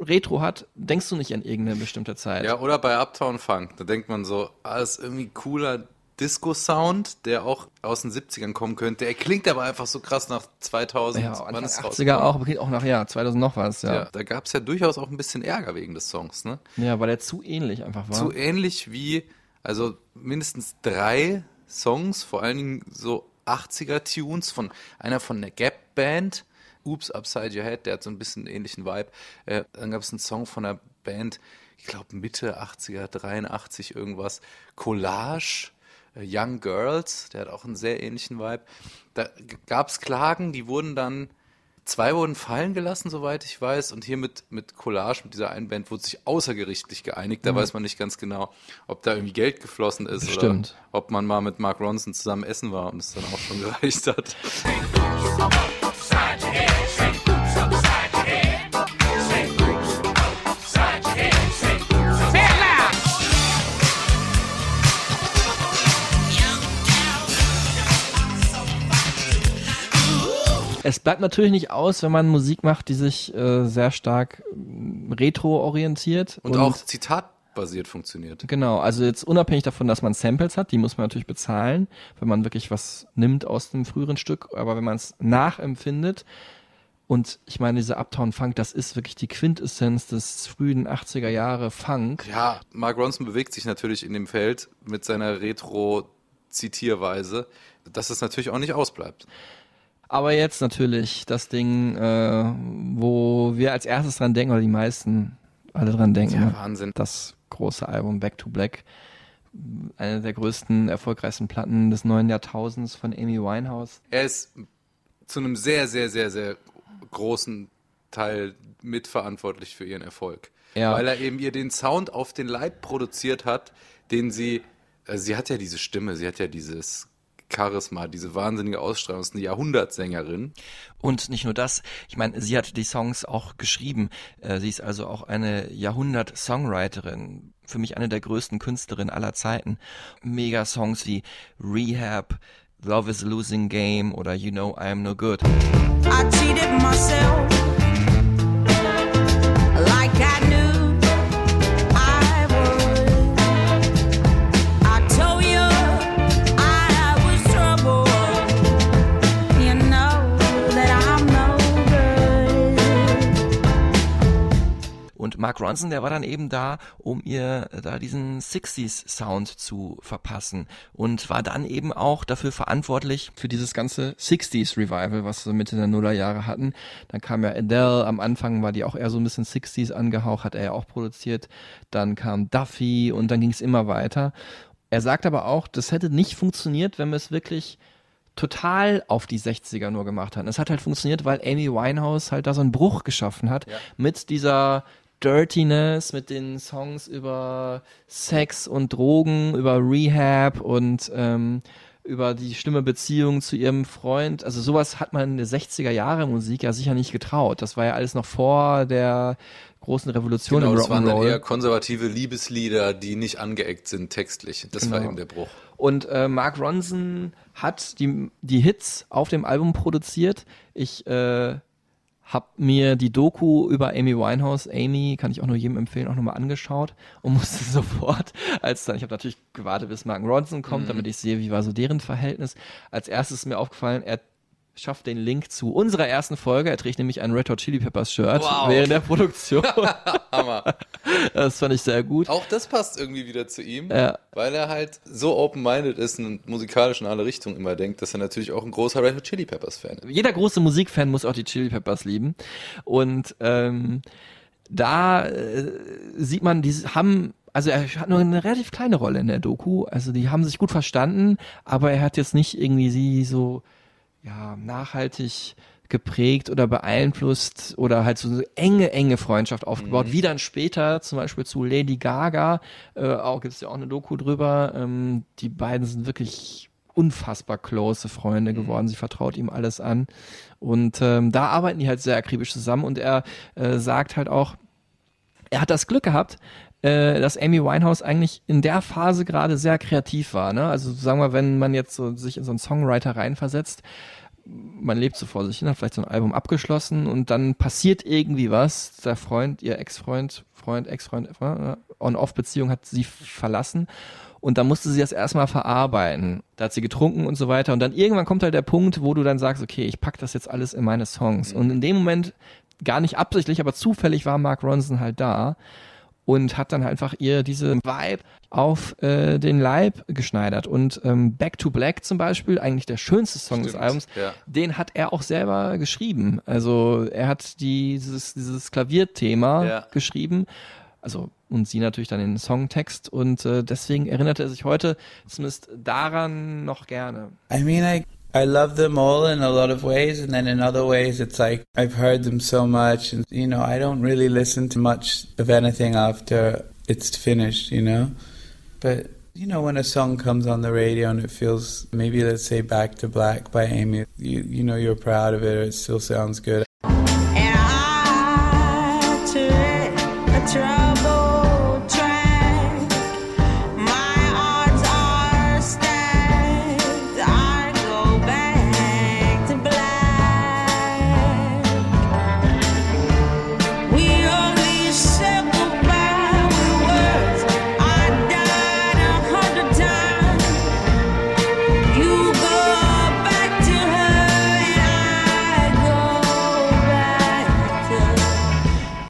Retro hat, denkst du nicht an irgendeine bestimmte Zeit. Ja, oder bei Uptown Funk, da denkt man so, ah, das ist irgendwie cooler Disco-Sound, der auch aus den 70ern kommen könnte. Er klingt aber einfach so krass nach 2000. Ja, Anfang ist 80er auch, aber geht auch nach, ja, 2000 noch was, Ja. ja. da gab es ja durchaus auch ein bisschen Ärger wegen des Songs, ne? Ja, weil der zu ähnlich einfach war. So ähnlich wie, also mindestens drei Songs, vor allen Dingen so 80er-Tunes von einer von der Gap-Band, Oops, Upside Your Head, der hat so ein bisschen einen ähnlichen Vibe. Äh, dann gab es einen Song von einer Band, ich glaube Mitte 80er, 83 irgendwas, Collage, Young Girls, der hat auch einen sehr ähnlichen Vibe. Da gab es Klagen, die wurden dann Zwei wurden fallen gelassen, soweit ich weiß. Und hier mit, mit Collage, mit dieser einen Band, wurde sich außergerichtlich geeinigt. Da weiß man nicht ganz genau, ob da irgendwie Geld geflossen ist Bestimmt. oder ob man mal mit Mark Ronson zusammen essen war und es dann auch schon [LAUGHS] gereicht hat. Es bleibt natürlich nicht aus, wenn man Musik macht, die sich äh, sehr stark ähm, retro orientiert. Und, auch zitatbasiert funktioniert. Genau, also jetzt unabhängig davon, dass man Samples hat, die muss man natürlich bezahlen, wenn man wirklich was nimmt aus dem früheren Stück, aber wenn man es nachempfindet, und ich meine, dieser Uptown Funk, das ist wirklich die Quintessenz des frühen 80er Jahre Funk. Ja, Mark Ronson bewegt sich natürlich in dem Feld mit seiner Retro-Zitierweise, dass es natürlich auch nicht ausbleibt. Aber jetzt natürlich das Ding, äh, wo wir als erstes dran denken, oder die meisten alle dran denken. Ja? Wahnsinn. Das große Album Back to Black. Eine der größten, erfolgreichsten Platten des neuen Jahrtausends von Amy Winehouse. Er ist zu einem sehr, sehr, sehr, sehr großen Teil mitverantwortlich für ihren Erfolg. Ja. Weil er eben ihr den Sound auf den Leib produziert hat, den sie, also sie hat ja diese Stimme, sie hat ja dieses Charisma, diese wahnsinnige Ausstrahlung, ist eine Jahrhundertsängerin. Und nicht nur das, ich meine, sie hat die Songs auch geschrieben. Äh, sie ist also auch eine Jahrhundert-Songwriterin. Für mich eine der größten Künstlerinnen aller Zeiten. Mega-Songs wie Rehab, Love is a Losing Game oder You Know I Am No Good. I cheated myself Mark Ronson, der war dann eben da, um ihr äh, da diesen 60s Sound zu verpassen und war dann eben auch dafür verantwortlich für dieses ganze 60s Revival, was wir Mitte der Nullerjahre hatten. Dann kam ja Adele, am Anfang war die auch eher so ein bisschen 60s angehaucht, hat er ja auch produziert. Dann kam Duffy und dann ging es immer weiter. Er sagt aber auch, das hätte nicht funktioniert, wenn wir es wirklich total auf die 60er nur gemacht haben. Es hat halt funktioniert, weil Amy Winehouse halt da so einen Bruch geschaffen hat mit dieser Dirtiness, mit den Songs über Sex und Drogen, über Rehab und ähm, über die schlimme Beziehung zu ihrem Freund. Also sowas hat man in der 60er Jahre Musik ja sicher nicht getraut. Das war ja alles noch vor der großen Revolution Genau, im das waren dann eher Rock'n'Roll. konservative Liebeslieder, die nicht angeeckt sind textlich. Das war Genau. eben der Bruch. Und äh, Mark Ronson hat die, die Hits auf dem Album produziert. Ich äh, habe mir die Doku über Amy Winehouse, Amy, kann ich auch nur jedem empfehlen, auch nochmal angeschaut und [LAUGHS] musste sofort, als dann, ich habe natürlich gewartet, bis Mark Ronson kommt, damit ich sehe, wie war so deren Verhältnis. Als erstes ist mir aufgefallen, er schafft den Link zu unserer ersten Folge. Er trägt nämlich ein Red Hot Chili Peppers Shirt Wow. während der Produktion. [LAUGHS] Hammer. das fand ich sehr gut. Auch das passt irgendwie wieder zu ihm, Ja. weil er halt so open-minded ist und musikalisch in alle Richtungen immer denkt, dass er natürlich auch ein großer Red Hot Chili Peppers Fan ist. jeder große Musikfan muss auch die Chili Peppers lieben. Und ähm, da äh, sieht man, die haben, also er hat nur eine relativ kleine Rolle in der Doku. Also die haben sich gut verstanden, aber er hat jetzt nicht irgendwie sie so ja nachhaltig geprägt oder beeinflusst oder halt so eine enge, enge Freundschaft aufgebaut, wie dann später zum Beispiel zu Lady Gaga, äh, auch gibt's ja auch eine Doku drüber, ähm, die beiden sind wirklich unfassbar close Freunde geworden, sie vertraut ihm alles an. Und ähm, da arbeiten die halt sehr akribisch zusammen. Und er äh, sagt halt auch, er hat das Glück gehabt, äh, dass Amy Winehouse eigentlich in der Phase gerade sehr kreativ war. Ne? Also sagen wir, wenn man jetzt so sich in so einen Songwriter reinversetzt, man lebt so vor sich hin, hat vielleicht so ein Album abgeschlossen und dann passiert irgendwie was. Der Freund, ihr Ex-Freund, Freund, Ex-Freund, äh, On-Off-Beziehung hat sie verlassen Und dann musste sie das erstmal verarbeiten. Da hat sie getrunken und so weiter. Und dann irgendwann kommt halt der Punkt, wo du dann sagst, okay, ich pack das jetzt alles in meine Songs. Und in dem Moment, gar nicht absichtlich, aber zufällig war Mark Ronson halt da und hat dann einfach ihr diese Vibe auf äh, den Leib geschneidert. Und ähm, Back to Black zum Beispiel, eigentlich der schönste Song des Stimmt, Albums, ja. den hat er auch selber geschrieben. Also er hat dieses, dieses Klavierthema Ja. geschrieben. Also und sie natürlich dann den Songtext und äh, deswegen erinnerte er sich heute zumindest daran noch gerne. I mean, I I love them all in a lot of ways, and then in other ways, it's like I've heard them so much, and you know, I don't really listen to much of anything after it's finished, you know. But you know, when a song comes on the radio and it feels maybe let's say "Back to Black" by Amy, you you know you're proud of it, or it still sounds good.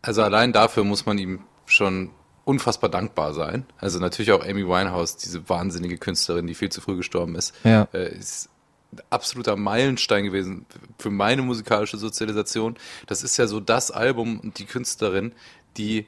Also allein dafür muss man ihm schon unfassbar dankbar sein. Also natürlich auch Amy Winehouse, diese wahnsinnige Künstlerin, die viel zu früh gestorben ist, Ja. äh, ist ein absoluter Meilenstein gewesen für meine musikalische Sozialisation. Das ist ja so das Album und die Künstlerin, die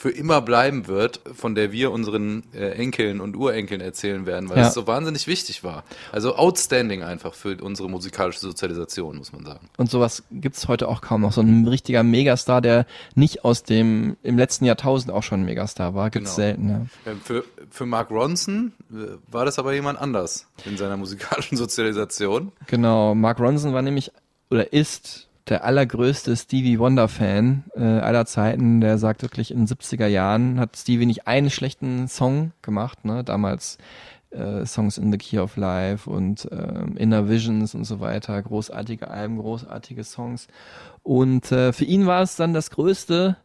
für immer bleiben wird, von der wir unseren äh, Enkeln und Urenkeln erzählen werden, weil Ja. es so wahnsinnig wichtig war. Also outstanding einfach für unsere musikalische Sozialisation, muss man sagen. Und sowas gibt's heute auch kaum noch. So ein richtiger Megastar, der nicht aus dem im letzten Jahrtausend auch schon ein Megastar war, gibt's Genau. selten. Ja. Ähm, Für, für Mark Ronson äh, war das aber jemand anders in seiner musikalischen Sozialisation. Genau, Mark Ronson war nämlich oder ist der allergrößte Stevie Wonder Fan äh, aller Zeiten. Der sagt wirklich in den 70er Jahren hat Stevie nicht einen schlechten Song gemacht, ne? Damals äh, Songs in the Key of Life und ähm, Inner Visions und so weiter, großartige Alben, großartige Songs. Und äh, für ihn war es dann das Größte,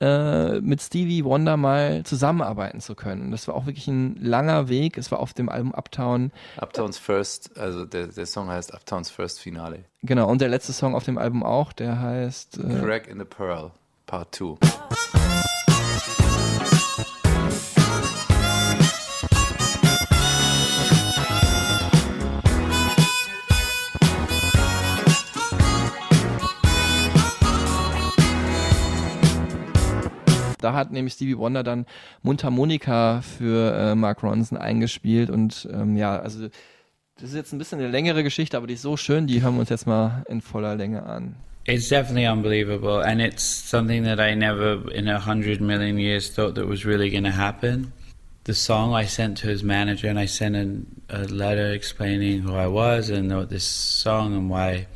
äh, mit Stevie Wonder mal zusammenarbeiten zu können. Das war auch wirklich ein langer Weg. Es war auf dem Album Uptown Uptown's First, also der, der Song heißt Uptown's First Finale. Genau, und der letzte Song auf dem Album auch, der heißt äh, Crack in the Pearl, Part 2. [LAUGHS] Da hat nämlich Stevie Wonder dann Mundharmonika für äh, Mark Ronson eingespielt und ähm, ja, also das ist jetzt ein bisschen eine längere Geschichte, aber die ist so schön, die hören wir uns jetzt mal in voller Länge an. It's definitely unbelievable, and it's something that I never, in a hundred million years, thought that was really going to happen. The song I sent to his manager, and I sent a, a letter explaining who I was and this song and why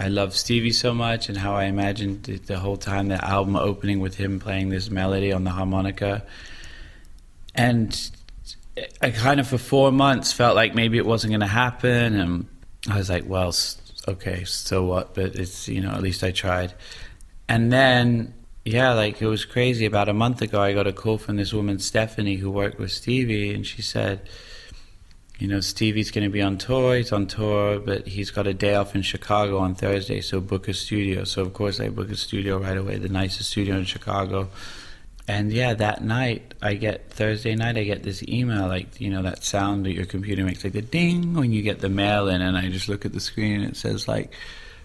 I love Stevie so much, and how I imagined the, the whole time the album opening with him playing this melody on the harmonica. And I kind of, for four months, felt like maybe it wasn't going to happen, and I was like, well, okay, so what? But it's, you know, at least I tried. And then, yeah, like it was crazy. About a month ago, I got a call from this woman, Stephanie, who worked with Stevie, and she said, you know, Stevie's going to be on tour. He's on tour, but he's got a day off in Chicago on Thursday, so book a studio. So, of course, I book a studio right away, the nicest studio in Chicago. And yeah, that night, I get Thursday night, I get this email, like, you know, that sound that your computer makes, like the ding when you get the mail in. And I just look at the screen and it says, like,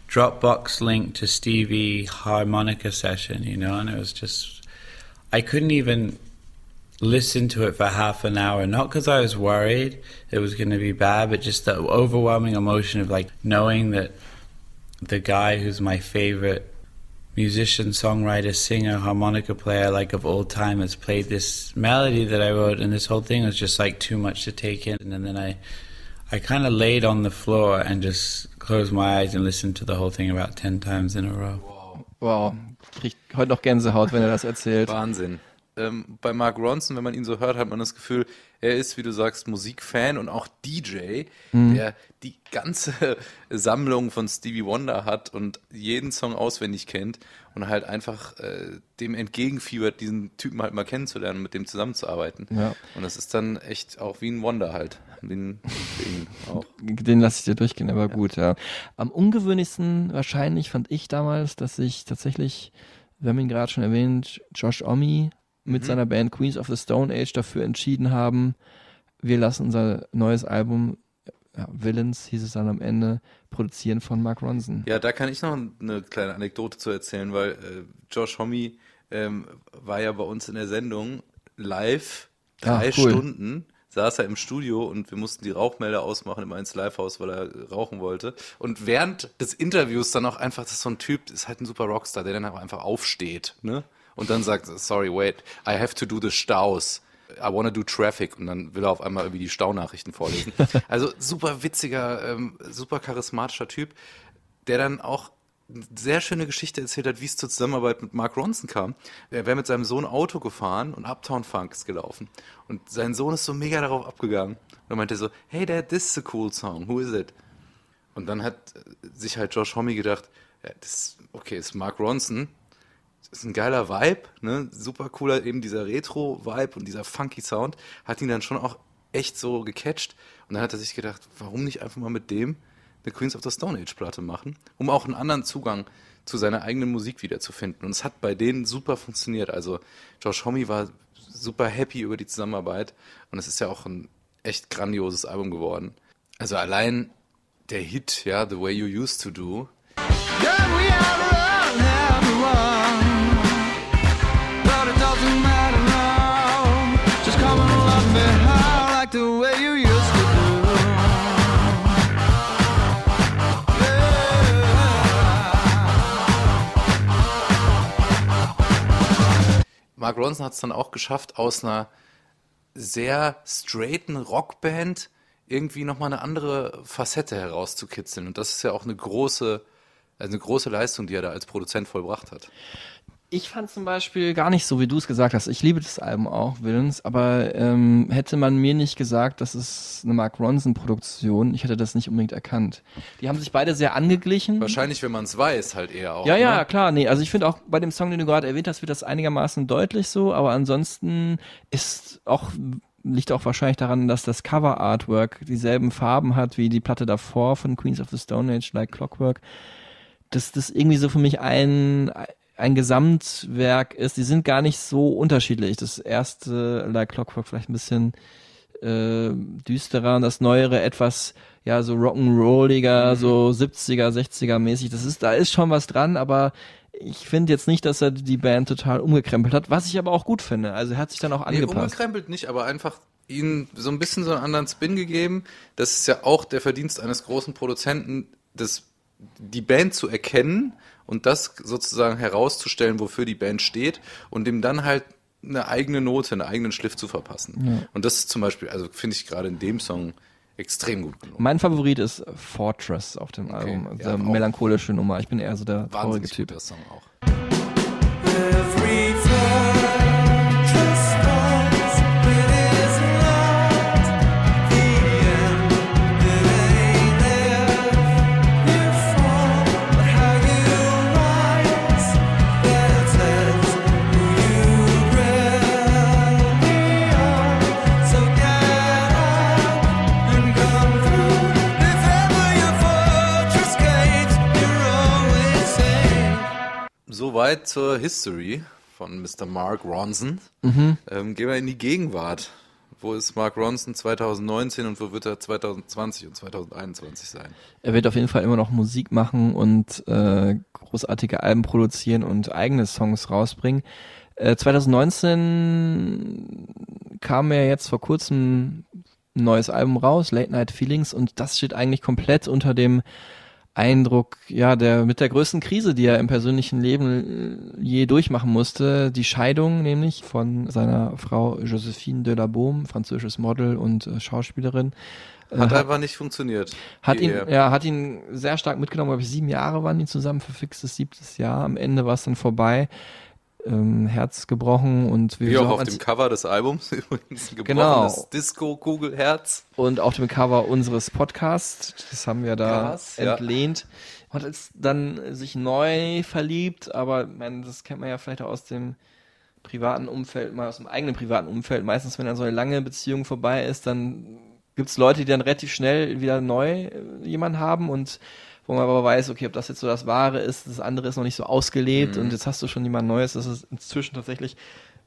Dropbox link to Stevie harmonica session, you know, and it was just, I couldn't even listen to it for half an hour. Not because I was worried it was going to be bad, but just the overwhelming emotion of like knowing that the guy who's my favorite musician, songwriter, singer, harmonica player, like of all time, has played this melody that I wrote, and this whole thing was just like too much to take in. And then I, I kind of laid on the floor and just closed my eyes and listened to the whole thing about ten times in a row. Wow, kriegt heute noch Gänsehaut, wenn er das erzählt. Wahnsinn. Ähm, bei Mark Ronson, wenn man ihn so hört, hat man das Gefühl, er ist, wie du sagst, Musikfan und auch DJ, der die ganze [LAUGHS] Sammlung von Stevie Wonder hat und jeden Song auswendig kennt und halt einfach äh, dem entgegenfiebert, diesen Typen halt mal kennenzulernen, mit dem zusammenzuarbeiten. Ja. Und das ist dann echt auch wie ein Wonder halt. Auch. Den lasse ich dir durchgehen, aber gut, ja. Am ungewöhnlichsten wahrscheinlich fand ich damals, dass sich tatsächlich, wir haben ihn gerade schon erwähnt, Josh Omi mit seiner Band Queens of the Stone Age dafür entschieden haben, wir lassen unser neues Album, ja, Villains hieß es dann am Ende, produzieren von Mark Ronson. Ja, da kann ich noch eine kleine Anekdote zu erzählen, weil äh, Josh Homme ähm, war ja bei uns in der Sendung live, drei Ah, cool. Stunden, saß er im Studio und wir mussten die Rauchmelder ausmachen im 1 Live-Haus, weil er rauchen wollte. Und während des Interviews dann auch einfach, das ist so ein Typ, ist halt ein super Rockstar, der dann auch einfach aufsteht, ne? Und dann sagt, sorry, wait, I have to do the Staus. I wanna do traffic und dann will er auf einmal irgendwie die Staunachrichten vorlesen. [LAUGHS] Also super witziger, ähm, super charismatischer Typ, der dann auch eine sehr schöne Geschichte erzählt hat, wie es zur Zusammenarbeit mit Mark Ronson kam. Er wäre mit seinem Sohn Auto gefahren und Uptown Funk ist gelaufen. Und sein Sohn ist so mega darauf abgegangen. Und er meinte so, hey Dad, this is a cool song, who is it? Und dann hat sich halt Josh Homme gedacht, ja, das, okay, ist Mark Ronson, ist ein geiler Vibe, ne? super cooler, eben dieser Retro-Vibe und dieser funky Sound, hat ihn dann schon auch echt so gecatcht. Und dann hat er sich gedacht, warum nicht einfach mal mit dem eine Queens of the Stone Age Platte machen, um auch einen anderen Zugang zu seiner eigenen Musik wiederzufinden. Und es hat bei denen super funktioniert. Also Josh Homme war super happy über die Zusammenarbeit und es ist ja auch ein echt grandioses Album geworden. Also allein der Hit, ja, The Way You Used to Do, Mark Ronson hat es dann auch geschafft, aus einer sehr straighten Rockband irgendwie nochmal eine andere Facette herauszukitzeln. Und das ist ja auch eine große, also eine große Leistung, die er da als Produzent vollbracht hat. Ich fand zum Beispiel gar nicht so, wie du es gesagt hast. Ich liebe das Album auch, Villains, aber ähm, hätte man mir nicht gesagt, das ist eine Mark Ronson-Produktion, ich hätte das nicht unbedingt erkannt. Die haben sich beide sehr angeglichen. Wahrscheinlich, wenn man es weiß, halt eher auch. Ja, ja, ne? klar, nee, also ich finde auch bei dem Song, den du gerade erwähnt hast, wird das einigermaßen deutlich so, aber ansonsten ist auch, liegt auch wahrscheinlich daran, dass das Cover-Artwork dieselben Farben hat wie die Platte davor von Queens of the Stone Age, Like Clockwork, dass das irgendwie so für mich ein, ein Gesamtwerk ist. Die sind gar nicht so unterschiedlich. Das erste Like Clockwork vielleicht ein bisschen äh, düsterer und das neuere etwas ja so rock'n'rolliger, so 70er, 60er mäßig. Das ist da ist schon was dran, aber ich finde jetzt nicht, dass er die Band total umgekrempelt hat, was ich aber auch gut finde. Also er hat sich dann auch Nee, angepasst. umgekrempelt nicht, aber einfach ihnen so ein bisschen so einen anderen Spin gegeben. Das ist ja auch der Verdienst eines großen Produzenten, das, die Band zu erkennen und das sozusagen herauszustellen, wofür die Band steht und dem dann halt eine eigene Note, einen eigenen Schliff zu verpassen. Und das ist zum Beispiel, also finde ich gerade in dem Song extrem gut gelungen. Mein Favorit ist Fortress auf dem Album. Also ja, melancholische Nummer. Ich bin eher so der traurige Typ. guter Song auch. Soweit zur History von Mr. Mark Ronson. Mhm. Ähm, gehen wir in die Gegenwart. Wo ist Mark Ronson 2019 und wo wird er 2020 und 2021 sein? Er wird auf jeden Fall immer noch Musik machen und äh, großartige Alben produzieren und eigene Songs rausbringen. Äh, 2019 kam ja jetzt vor kurzem ein neues Album raus, Late Night Feelings, und das steht eigentlich komplett unter dem Eindruck, ja, der mit der größten Krise, die er im persönlichen Leben äh, je durchmachen musste, die Scheidung nämlich von seiner Frau Josephine de la Baume, französisches Model und äh, Schauspielerin. Äh, Hat einfach nicht funktioniert. hat ihn, Ehe. ja, hat ihn sehr stark mitgenommen, glaube ich, sieben Jahre waren die zusammen, verfixtes siebtes Jahr. Am Ende war es dann vorbei. Ähm, Herz gebrochen und Wie wieso auch auf dem Cover des Albums [LAUGHS] übrigens ein Genau. gebrochenes Disco-Kugelherz. und auf dem Cover unseres Podcasts. Das haben wir da Krass, ja. entlehnt. Hat jetzt dann sich neu verliebt, aber meine, das kennt man ja vielleicht auch aus dem privaten Umfeld, mal aus dem eigenen privaten Umfeld. Meistens, wenn dann so eine lange Beziehung vorbei ist, dann gibt's Leute, die dann relativ schnell wieder neu äh, jemanden haben und wo man aber weiß, okay, ob das jetzt so das Wahre ist, das andere ist noch nicht so ausgelebt und jetzt hast du schon jemand Neues. Das ist inzwischen tatsächlich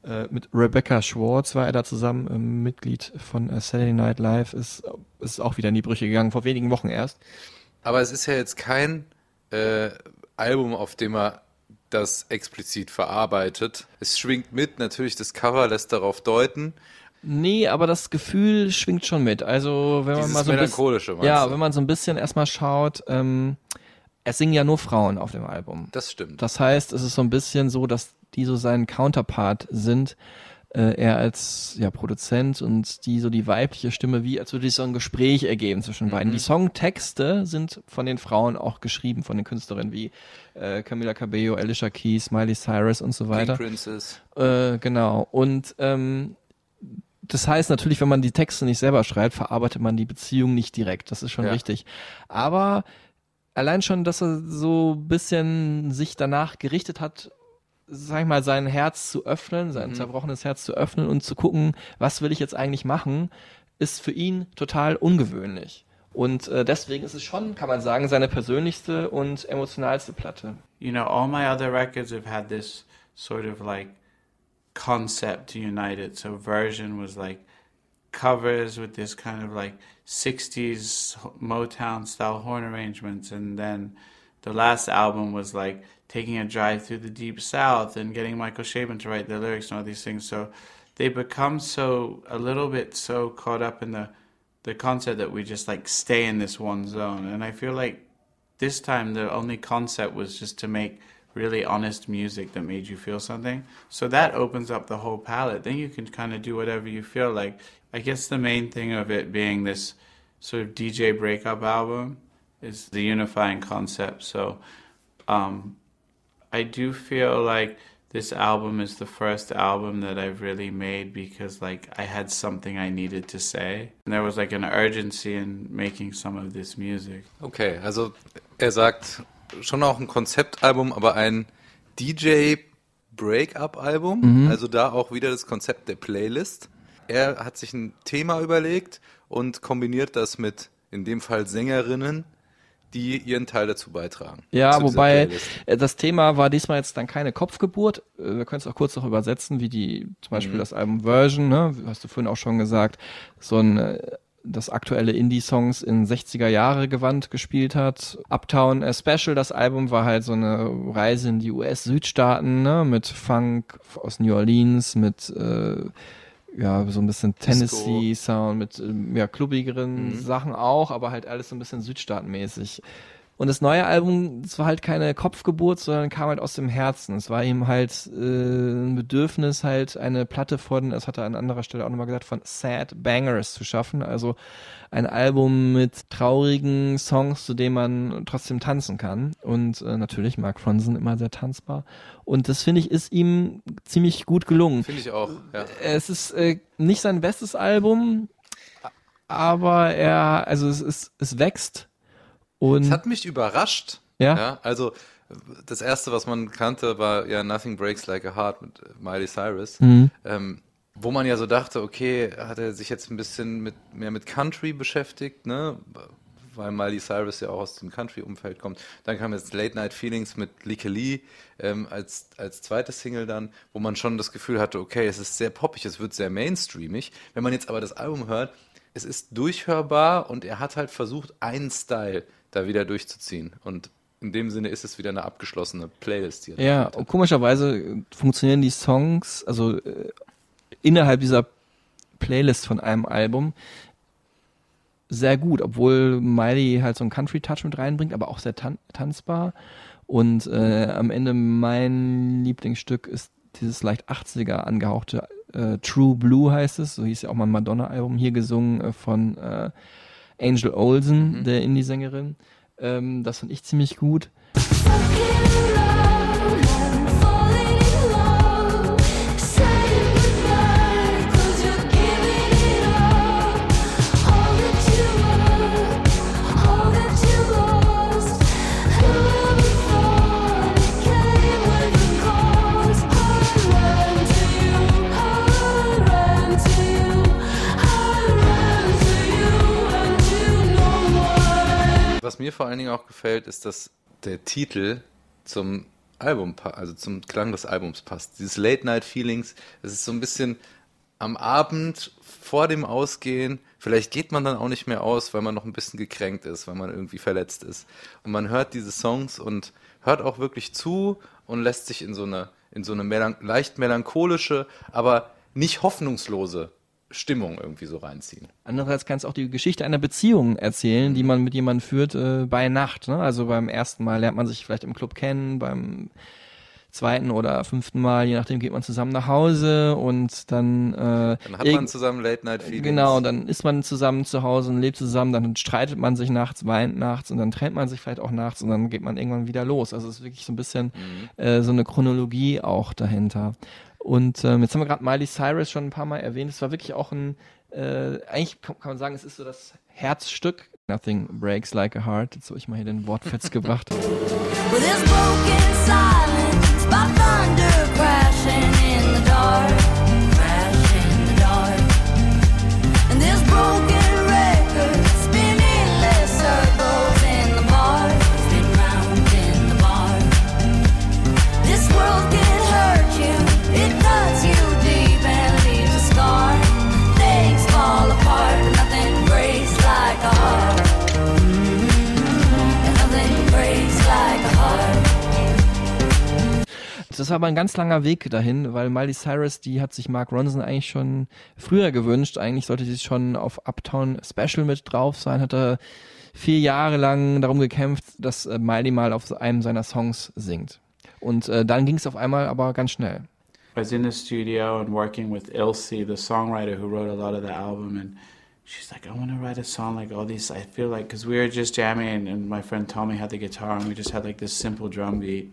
äh, mit Rebecca Schwartz war er da zusammen, ähm, Mitglied von äh, Saturday Night Live, ist, ist auch wieder in die Brüche gegangen, vor wenigen Wochen erst. Aber es ist ja jetzt kein äh, Album, auf dem er das explizit verarbeitet. Es schwingt mit, natürlich das Cover lässt darauf deuten. Nee, aber das Gefühl schwingt schon mit. Also wenn man Dieses mal so ein bisschen, ja, du? wenn man so ein bisschen erstmal schaut, ähm, es singen ja nur Frauen auf dem Album. Das stimmt. Das heißt, es ist so ein bisschen so, dass die so sein Counterpart sind, äh, er als ja, Produzent und die so die weibliche Stimme, wie als würde sich so ein Gespräch ergeben zwischen beiden. Die Songtexte sind von den Frauen auch geschrieben, von den Künstlerinnen wie äh, Camila Cabello, Alicia Keys, Miley Cyrus und so weiter. Pink Princess. Äh, genau. Und ähm, das heißt natürlich, wenn man die Texte nicht selber schreibt, verarbeitet man die Beziehung nicht direkt. Das ist schon Ja. richtig. Aber allein schon, dass er so ein bisschen sich danach gerichtet hat, sag ich mal, sein Herz zu öffnen, sein zerbrochenes Herz zu öffnen und zu gucken, was will ich jetzt eigentlich machen, ist für ihn total ungewöhnlich. Und äh, deswegen ist es schon, kann man sagen, seine persönlichste und emotionalste Platte. You know, all my other records have had this sort of like concept to unite it. So version was like covers with this kind of like 60s Motown style horn arrangements and then the last album was like taking a drive through the deep south and getting Michael Shaban to write the lyrics and all these things. So they become so a little bit so caught up in the the concept that we just like stay in this one zone. And I feel like this time the only concept was just to make really honest music that made you feel something. So that opens up the whole palette. Then you can kind of do whatever you feel like. I guess the main thing of it being this sort of DJ breakup album is the unifying concept. So um, I do feel like this album is the first album that I've really made because like I had something I needed to say. And there was like an urgency in making some of this music. Okay, also er sagt schon auch ein Konzeptalbum, aber ein DJ Break-up-Album. Also da auch wieder das Konzept der Playlist. Er hat sich ein Thema überlegt und kombiniert das mit, in dem Fall Sängerinnen, die ihren Teil dazu beitragen. Ja, wobei äh, das Thema war diesmal jetzt dann keine Kopfgeburt. Äh, Wir können es auch kurz noch übersetzen, wie die zum Beispiel das Album Version, ne, hast du vorhin auch schon gesagt, so ein äh, das aktuelle Indie-Songs in 60er Jahre Gewand gespielt hat. Uptown äh, Special, das Album war halt so eine Reise in die US-Südstaaten, ne, mit Funk aus New Orleans, mit äh, ja, so ein bisschen Tennessee-Sound mit ähm, ja, klubbigeren Sachen auch, aber halt alles so ein bisschen südstaatenmäßig. Und das neue Album, das war halt keine Kopfgeburt, sondern kam halt aus dem Herzen. Es war ihm halt äh, ein Bedürfnis, halt eine Platte von, das hat er an anderer Stelle auch nochmal gesagt, von Sad Bangers zu schaffen. Also ein Album mit traurigen Songs, zu denen man trotzdem tanzen kann. Und äh, natürlich Mark Ronson immer sehr tanzbar. Und das finde ich ist ihm ziemlich gut gelungen. Finde ich auch, ja. Es ist äh, nicht sein bestes Album, aber er, also es ist, es wächst und Es hat mich überrascht. Ja? also das erste, was man kannte, war ja Nothing Breaks Like a Heart mit äh, Miley Cyrus. Mhm. Ähm, wo man ja so dachte, okay, hat er sich jetzt ein bisschen mit, mehr mit Country beschäftigt, ne? Weil Miley Cyrus ja auch aus dem Country-Umfeld kommt. Dann kam jetzt Late Night Feelings mit Lika Lee ähm, als, als zweite Single dann, wo man schon das Gefühl hatte, okay, es ist sehr poppig, es wird sehr mainstreamig. Wenn man jetzt aber das Album hört, es ist durchhörbar und er hat halt versucht, einen Style da wieder durchzuziehen. Und in dem Sinne ist es wieder eine abgeschlossene Playlist hier. ja, und komischerweise funktionieren die Songs, also äh, innerhalb dieser Playlist von einem Album sehr gut, obwohl Miley halt so einen Country-Touch mit reinbringt, aber auch sehr tan tanzbar. Und äh, am Ende mein Lieblingsstück ist dieses leicht 80er angehauchte äh, True Blue heißt es, so hieß ja auch mal ein Madonna-Album, hier gesungen äh, von äh, Angel Olsen, der Indie-Sängerin. Ähm, das fand ich ziemlich gut. Mir vor allen Dingen auch gefällt, ist, dass der Titel zum Album, also zum Klang des Albums passt. Dieses Late Night Feelings, es ist so ein bisschen am Abend vor dem Ausgehen. Vielleicht geht man dann auch nicht mehr aus, weil man noch ein bisschen gekränkt ist, weil man irgendwie verletzt ist. Und man hört diese Songs und hört auch wirklich zu und lässt sich in so eine, in so eine melan leicht melancholische, aber nicht hoffnungslose Stimmung irgendwie so reinziehen. Andererseits kannst du auch die Geschichte einer Beziehung erzählen, die man mit jemandem führt äh, bei Nacht. Ne? Also beim ersten Mal lernt man sich vielleicht im Club kennen, beim zweiten oder fünften Mal, je nachdem, geht man zusammen nach Hause und dann, äh, Dann hat man zusammen Late Night Feelings. Genau, dann ist man zusammen zu Hause und lebt zusammen, dann streitet man sich nachts, weint nachts und dann trennt man sich vielleicht auch nachts und dann geht man irgendwann wieder los. Also es ist wirklich so ein bisschen äh, so eine Chronologie auch dahinter. Und ähm, jetzt haben wir gerade Miley Cyrus schon ein paar Mal erwähnt. Es war wirklich auch ein, äh, eigentlich kann, man sagen, es ist so das Herzstück. Nothing breaks like a heart. Jetzt habe ich mal hier den Wortfetz [LAUGHS] gebracht. With broken silence, by thunder crashing in the dark, Das war aber ein ganz langer Weg dahin, weil Miley Cyrus, die hat sich Mark Ronson eigentlich schon früher gewünscht. Eigentlich sollte sie schon auf Uptown Special mit drauf sein, hat er vier Jahre lang darum gekämpft, dass äh, Miley mal auf einem seiner Songs singt. Und äh, dann ging es auf einmal aber ganz schnell. I was in the studio and working with Ilse, the songwriter who wrote a lot of the album, and she's like, I want to write a song like all these. I feel like, because we were just jamming, and, and my friend Tommy had the guitar, and we just had like this simple drum beat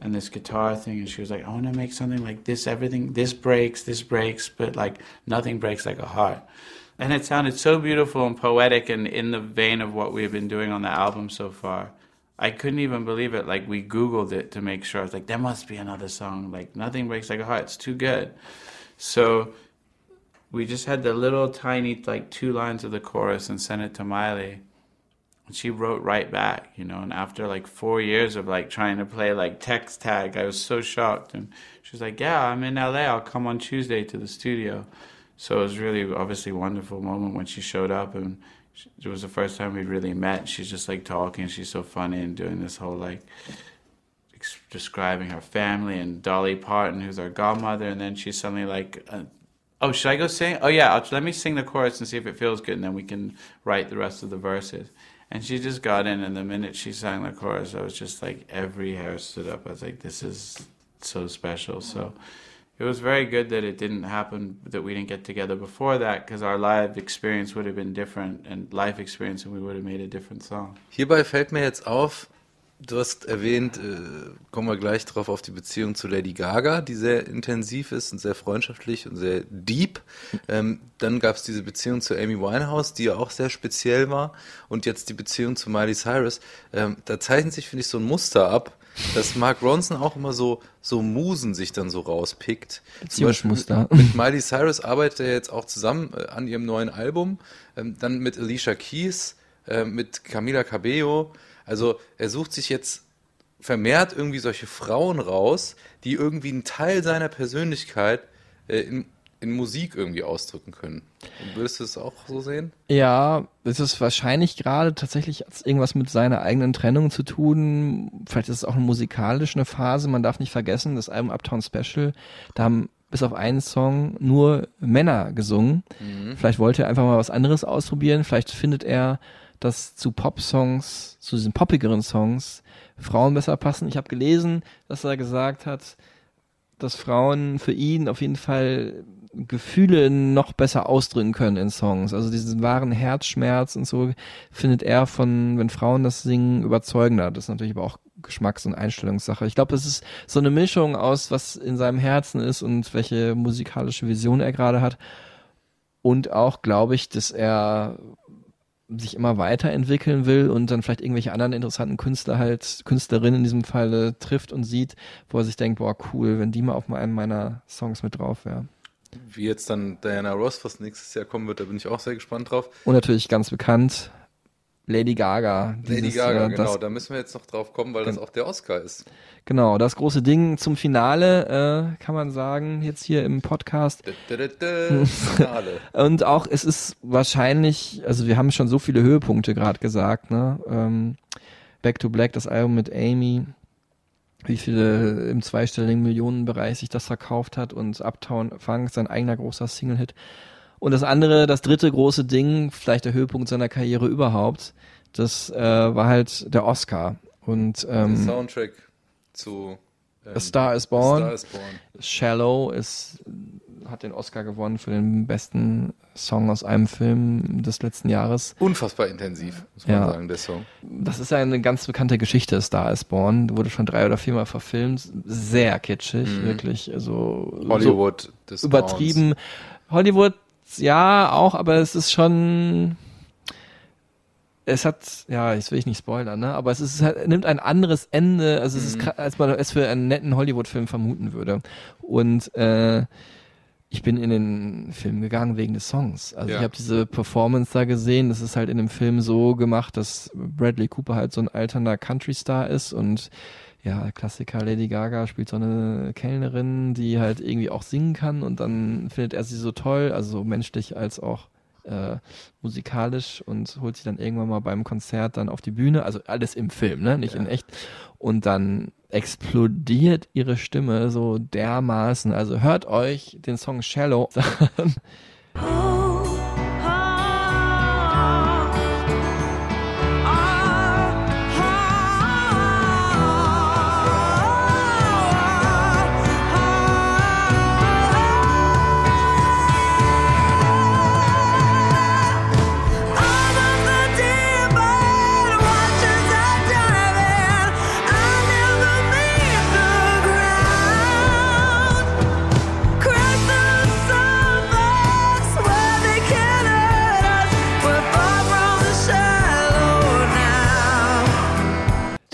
and this guitar thing, and she was like, I want to make something like this. Everything, this breaks, this breaks, but like nothing breaks like a heart. And it sounded so beautiful and poetic and in the vein of what we've been doing on the album so far. I couldn't even believe it. Like we Googled it to make sure. I was like, there must be another song. Like nothing breaks like a heart. It's too good. So we just had the little tiny like two lines of the chorus and sent it to Miley. She wrote right back, you know, and after like four years of like trying to play like text tag, I was so shocked. And she was like, Yeah, I'm in LA. I'll come on Tuesday to the studio. So it was really obviously a wonderful moment when she showed up and she- it was the first time we'd really met. She's just like talking. She's so funny and doing this whole like ex- describing her family and Dolly Parton, who's our godmother, and then she's suddenly like, uh, "Oh, should I go sing? Oh yeah, I'll, let me sing the chorus and see if it feels good, and then we can write the rest of the verses." And she just got in, and the minute she sang the chorus, I was just like, every hair stood up. I was like, "This is so special." So. It was very good that it didn't happen, that we didn't get together before that, because our live experience would have been different, and life experience, and we would have made a different song. Hierbei fällt mir jetzt auf, du hast erwähnt, äh, kommen wir gleich drauf, auf die Beziehung zu Lady Gaga, die sehr intensiv ist und sehr freundschaftlich und sehr deep. Ähm, dann gab es diese Beziehung zu Amy Winehouse, die ja auch sehr speziell war. Und jetzt die Beziehung zu Miley Cyrus. Ähm, da zeichnet sich, finde ich, so ein Muster ab, dass Mark Ronson auch immer so, so Musen sich dann so rauspickt. Zum Beispiel mit Miley Cyrus arbeitet er jetzt auch zusammen äh, an ihrem neuen Album. Ähm, dann mit Alicia Keys, äh, mit Camila Cabello. Also er sucht sich jetzt vermehrt irgendwie solche Frauen raus, die irgendwie einen Teil seiner Persönlichkeit äh, in, in Musik irgendwie ausdrücken können. Und würdest du es auch so sehen? Ja, es ist wahrscheinlich gerade tatsächlich irgendwas mit seiner eigenen Trennung zu tun. Vielleicht ist es auch eine musikalisch eine Phase. Man darf nicht vergessen, das Album Uptown Special, da haben bis auf einen Song nur Männer gesungen. Vielleicht wollte er einfach mal was anderes ausprobieren. Vielleicht findet er, dass zu Pop-Songs, zu diesen poppigeren Songs, Frauen besser passen. Ich habe gelesen, dass er gesagt hat, dass Frauen für ihn auf jeden Fall Gefühle noch besser ausdrücken können in Songs. Also diesen wahren Herzschmerz und so findet er von, wenn Frauen das singen, überzeugender. Das ist natürlich aber auch Geschmacks- und Einstellungssache. Ich glaube, es ist so eine Mischung aus, was in seinem Herzen ist und welche musikalische Vision er gerade hat. Und auch, glaube ich, dass er sich immer weiterentwickeln will und dann vielleicht irgendwelche anderen interessanten Künstler halt, Künstlerinnen in diesem Falle trifft und sieht, wo er sich denkt, boah, cool, wenn die mal auf einem meiner Songs mit drauf wäre. Wie jetzt dann Diana Ross, was nächstes Jahr kommen wird, da bin ich auch sehr gespannt drauf. Und natürlich ganz bekannt, Lady Gaga. Lady Dieses, Gaga, äh, genau. Das, Da müssen wir jetzt noch drauf kommen, weil das auch der Oscar ist. genau, das große Ding zum Finale, äh, kann man sagen, jetzt hier im Podcast. Finale. [LAUGHS] Und auch, es ist wahrscheinlich, also wir haben schon so viele Höhepunkte gerade gesagt, ne? Ähm, Back to Black, das Album mit Amy, wie viele im zweistelligen Millionenbereich sich das verkauft hat und Uptown Funk, sein eigener großer Single-Hit. Und das andere, das dritte große Ding, vielleicht der Höhepunkt seiner Karriere überhaupt, das äh, war halt der Oscar. Und Der ähm, Soundtrack zu ähm, A Star is Born. Star is Born. Shallow ist, hat den Oscar gewonnen für den besten Song aus einem Film des letzten Jahres. Unfassbar intensiv, muss man Ja. sagen, der Song. Das ist ja eine ganz bekannte Geschichte, Star is Born. Wurde schon drei oder viermal verfilmt. Sehr kitschig, Mhm. wirklich. Also Hollywood des so übertrieben. Hollywood, ja, auch, aber es ist schon. Es hat, ja, jetzt will ich nicht spoilern, ne? Aber es ist halt, nimmt ein anderes Ende, also es ist, Mhm. als man es für einen netten Hollywood-Film vermuten würde. Und äh, ich bin in den Film gegangen wegen des Songs. Also Ja. ich habe diese Performance da gesehen. Das ist halt in dem Film so gemacht, dass Bradley Cooper halt so ein alternder Country-Star ist und ja, Klassiker Lady Gaga spielt so eine Kellnerin, die halt irgendwie auch singen kann und dann findet er sie so toll, also so menschlich als auch äh, musikalisch und holt sie dann irgendwann mal beim Konzert dann auf die Bühne, also alles im Film, ne, nicht in echt. Und dann explodiert ihre Stimme so dermaßen. Also hört euch den Song Shallow an. [LAUGHS]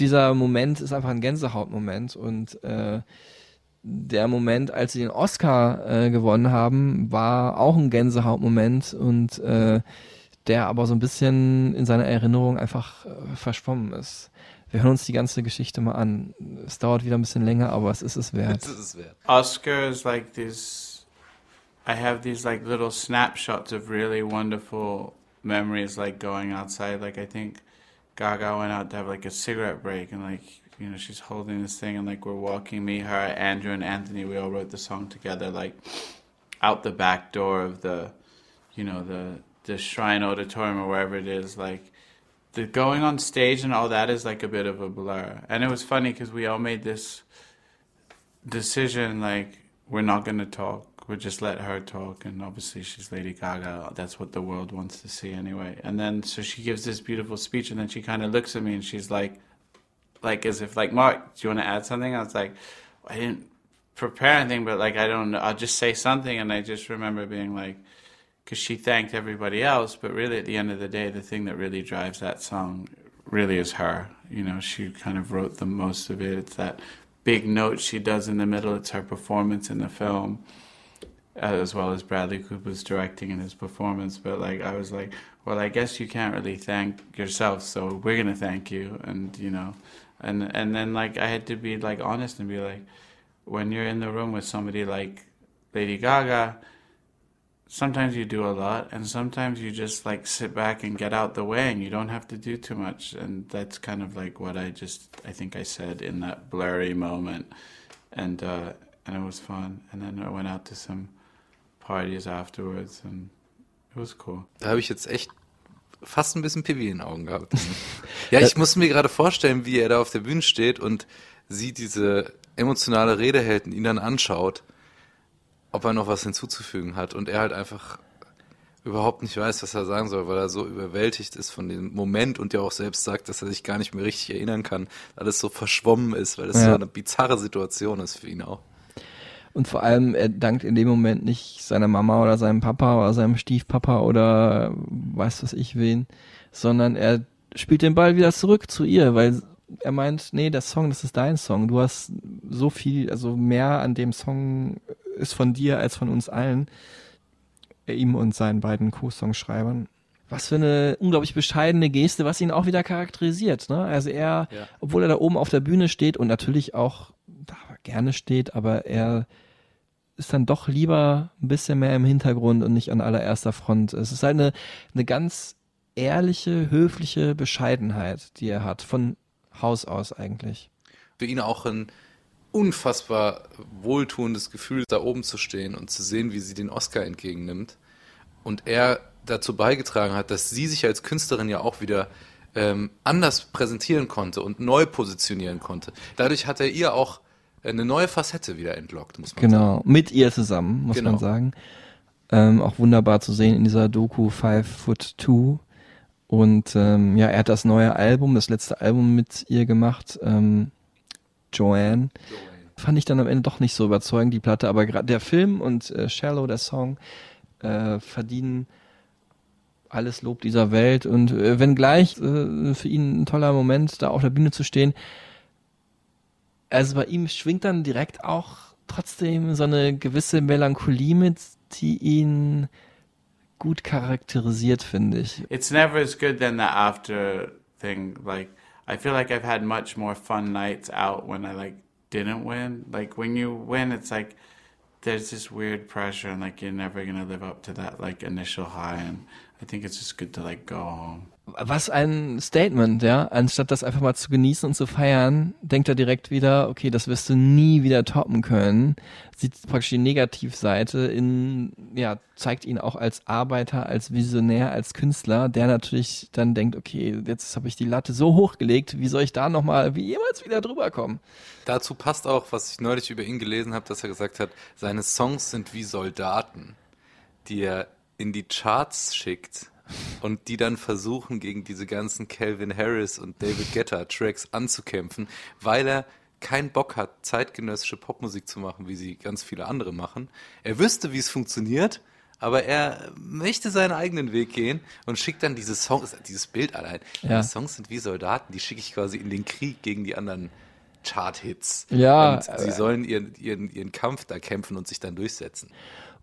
dieser Moment ist einfach ein Gänsehautmoment und äh, der Moment, als sie den Oscar äh, gewonnen haben, war auch ein Gänsehautmoment und äh, der aber so ein bisschen in seiner Erinnerung einfach äh, verschwommen ist. Wir hören uns die ganze Geschichte mal an. Es dauert wieder ein bisschen länger, aber es ist es wert. Das ist es wert. Oscar is like this. I have these like little snapshots of really wonderful memories, like going outside. Like I think Gaga went out to have like a cigarette break, and like you know she's holding this thing, and like we're walking. Me, her, Andrew, and Anthony. We all wrote the song together, like out the back door of the, you know, the the Shrine Auditorium or wherever it is, like the going on stage and all that is like a bit of a blur. And it was funny because we all made this decision like we're not going to talk. We'll just let her talk. And obviously she's Lady Gaga. That's what the world wants to see anyway. And then so she gives this beautiful speech and then she kind of looks at me and she's like, like as if like Mark, do you want to add something? I was like, I didn't prepare anything, but like I don't know. I'll just say something. And I just remember being like, because she thanked everybody else, but really at the end of the day, the thing that really drives that song really is her. You know, she kind of wrote the most of it. It's that big note she does in the middle. It's her performance in the film, as well as Bradley Cooper's directing and his performance. But like, I was like, well, I guess you can't really thank yourself, so we're gonna thank you, and you know, and and then like I had to be like honest and be like, when you're in the room with somebody like Lady Gaga sometimes you do a lot and sometimes you just like sit back and get out the way and you don't have to do too much and that's kind of like what i just i think i said in that blurry moment and uh and it was fun and then i went out to some parties afterwards and it was cool Da habe ich jetzt echt fast ein bisschen Pipi in den Augen gehabt. [LAUGHS] ja, ich muss mir gerade vorstellen, wie er da auf der Bühne steht und sie diese emotionale Rede hält und ihn dann anschaut, ob er noch was hinzuzufügen hat und er halt einfach überhaupt nicht weiß, was er sagen soll, weil er so überwältigt ist von dem Moment und ja auch selbst sagt, dass er sich gar nicht mehr richtig erinnern kann, weil es so verschwommen ist, weil es Ja. so eine bizarre Situation ist für ihn auch. Und vor allem, er dankt in dem Moment nicht seiner Mama oder seinem Papa oder seinem Stiefpapa oder weiß was ich wen, sondern er spielt den Ball wieder zurück zu ihr, weil er meint, nee, der Song, das ist dein Song. Du hast so viel, also mehr an dem Song ist von dir als von uns allen. Ihm und seinen beiden Co-Songschreibern. was für eine unglaublich bescheidene Geste, was ihn auch wieder charakterisiert. Ne? Also er, Ja. obwohl er da oben auf der Bühne steht und natürlich auch da gerne steht, aber er ist dann doch lieber ein bisschen mehr im Hintergrund und nicht an allererster Front. Es ist halt eine, eine ganz ehrliche, höfliche Bescheidenheit, die er hat, von Haus aus eigentlich. Für ihn auch ein unfassbar wohltuendes Gefühl, da oben zu stehen und zu sehen, wie sie den Oscar entgegennimmt. Und er dazu beigetragen hat, dass sie sich als Künstlerin ja auch wieder ähm, anders präsentieren konnte und neu positionieren konnte. Dadurch hat er ihr auch eine neue Facette wieder entlockt, muss man sagen. Genau, mit ihr zusammen, muss Genau. man sagen. Ähm, auch wunderbar zu sehen in dieser Doku Five Foot Two. Und ähm, ja, er hat das neue Album, das letzte Album mit ihr gemacht, ähm, Joanne. Fand ich dann am Ende doch nicht so überzeugend, die Platte, aber gerade der Film und äh, Shallow, der Song, äh, verdienen alles Lob dieser Welt. Und äh, wenngleich äh, für ihn ein toller Moment, da auf der Bühne zu stehen, also bei ihm schwingt dann direkt auch trotzdem so eine gewisse Melancholie mit, die ihn gut charakterisiert, finde ich. It's never as good than the after thing. Like I feel like I've had much more fun nights out when I like didn't win. Like when you win, it's like there's this weird pressure and like you're never gonna live up to that like initial high. And I think it's just good to like go home. Was ein Statement, ja. Anstatt das einfach mal zu genießen und zu feiern, denkt er direkt wieder, okay, das wirst du nie wieder toppen können. Sieht praktisch die Negativseite in, ja, zeigt ihn auch als Arbeiter, als Visionär, als Künstler, der natürlich dann denkt, okay, jetzt habe ich die Latte so hochgelegt, wie soll ich da nochmal, wie jemals wieder drüber kommen? Dazu passt auch, was ich neulich über ihn gelesen habe, dass er gesagt hat, seine Songs sind wie Soldaten, die er in die Charts schickt und die dann versuchen, gegen diese ganzen Calvin Harris und David Guetta Tracks anzukämpfen, weil er keinen Bock hat, zeitgenössische Popmusik zu machen, wie sie ganz viele andere machen. Er wüsste, wie es funktioniert, aber er möchte seinen eigenen Weg gehen und schickt dann diese Songs, dieses Bild allein. Ja. Die Songs sind wie Soldaten, die schicke ich quasi in den Krieg gegen die anderen Chart-Hits. Ja, Und sie äh, sollen ihren, ihren, ihren Kampf da kämpfen und sich dann durchsetzen.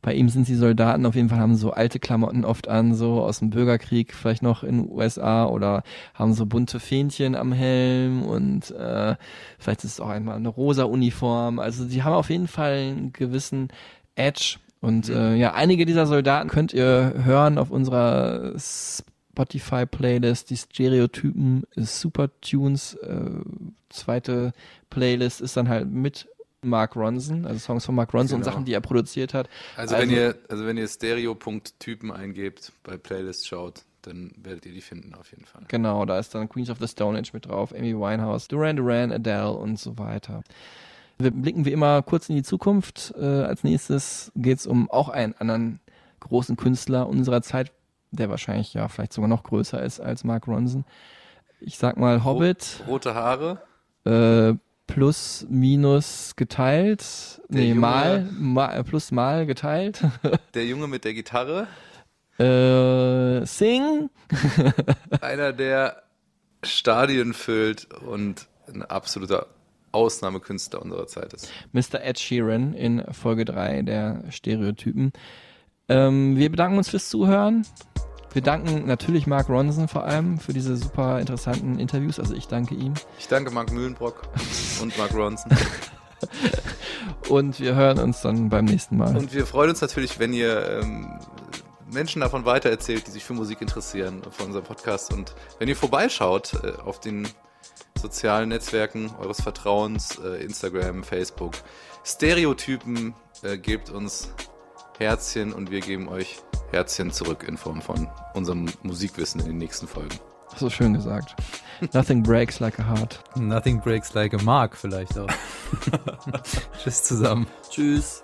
Bei ihm sind die Soldaten auf jeden Fall, haben so alte Klamotten oft an, so aus dem Bürgerkrieg, vielleicht noch in den USA oder haben so bunte Fähnchen am Helm und äh, vielleicht ist es auch einmal eine rosa Uniform. Also die haben auf jeden Fall einen gewissen Edge. Und äh, ja, einige dieser Soldaten könnt ihr hören auf unserer Spotify-Playlist, die Stereotypen Super Tunes. Äh, zweite Playlist ist dann halt mit Mark Ronson, also Songs von Mark Ronson und Genau. Sachen, die er produziert hat. Also, wenn ihr, also wenn ihr Stereo.typen eingebt, bei Playlist schaut, dann werdet ihr die finden auf jeden Fall. Genau, da ist dann Queens of the Stone Age mit drauf, Amy Winehouse, Duran Duran, Adele und so weiter. Wir blicken wie immer kurz in die Zukunft. Äh, als nächstes geht es um auch einen anderen großen Künstler unserer Zeit, der wahrscheinlich ja vielleicht sogar noch größer ist als Mark Ronson. Ich sag mal Hobbit, Rote Haare, äh, plus minus geteilt, nee, Junge- mal, mal, plus mal geteilt. [LAUGHS] der Junge mit der Gitarre, äh, Sing, [LAUGHS] einer, der Stadien füllt und ein absoluter Ausnahmekünstler unserer Zeit ist. Mr. Ed Sheeran in Folge 3 der Stereotypen. Ähm, wir bedanken uns fürs Zuhören. Wir danken natürlich Mark Ronson vor allem für diese super interessanten Interviews. Also ich danke ihm. Ich danke Mark Mühlenbrock und Mark Ronson. [LAUGHS] Und wir hören uns dann beim nächsten Mal. Und wir freuen uns natürlich, wenn ihr ähm, Menschen davon weitererzählt, die sich für Musik interessieren, von unserem Podcast. Und wenn ihr vorbeischaut äh, auf den sozialen Netzwerken eures Vertrauens, äh, Instagram, Facebook, Stereotypen, äh, gebt uns Herzchen und wir geben euch Herzchen zurück in Form von unserem Musikwissen in den nächsten Folgen. so schön gesagt. Nothing breaks like a heart. Nothing breaks like a mark vielleicht auch. [LAUGHS] Tschüss zusammen. Tschüss.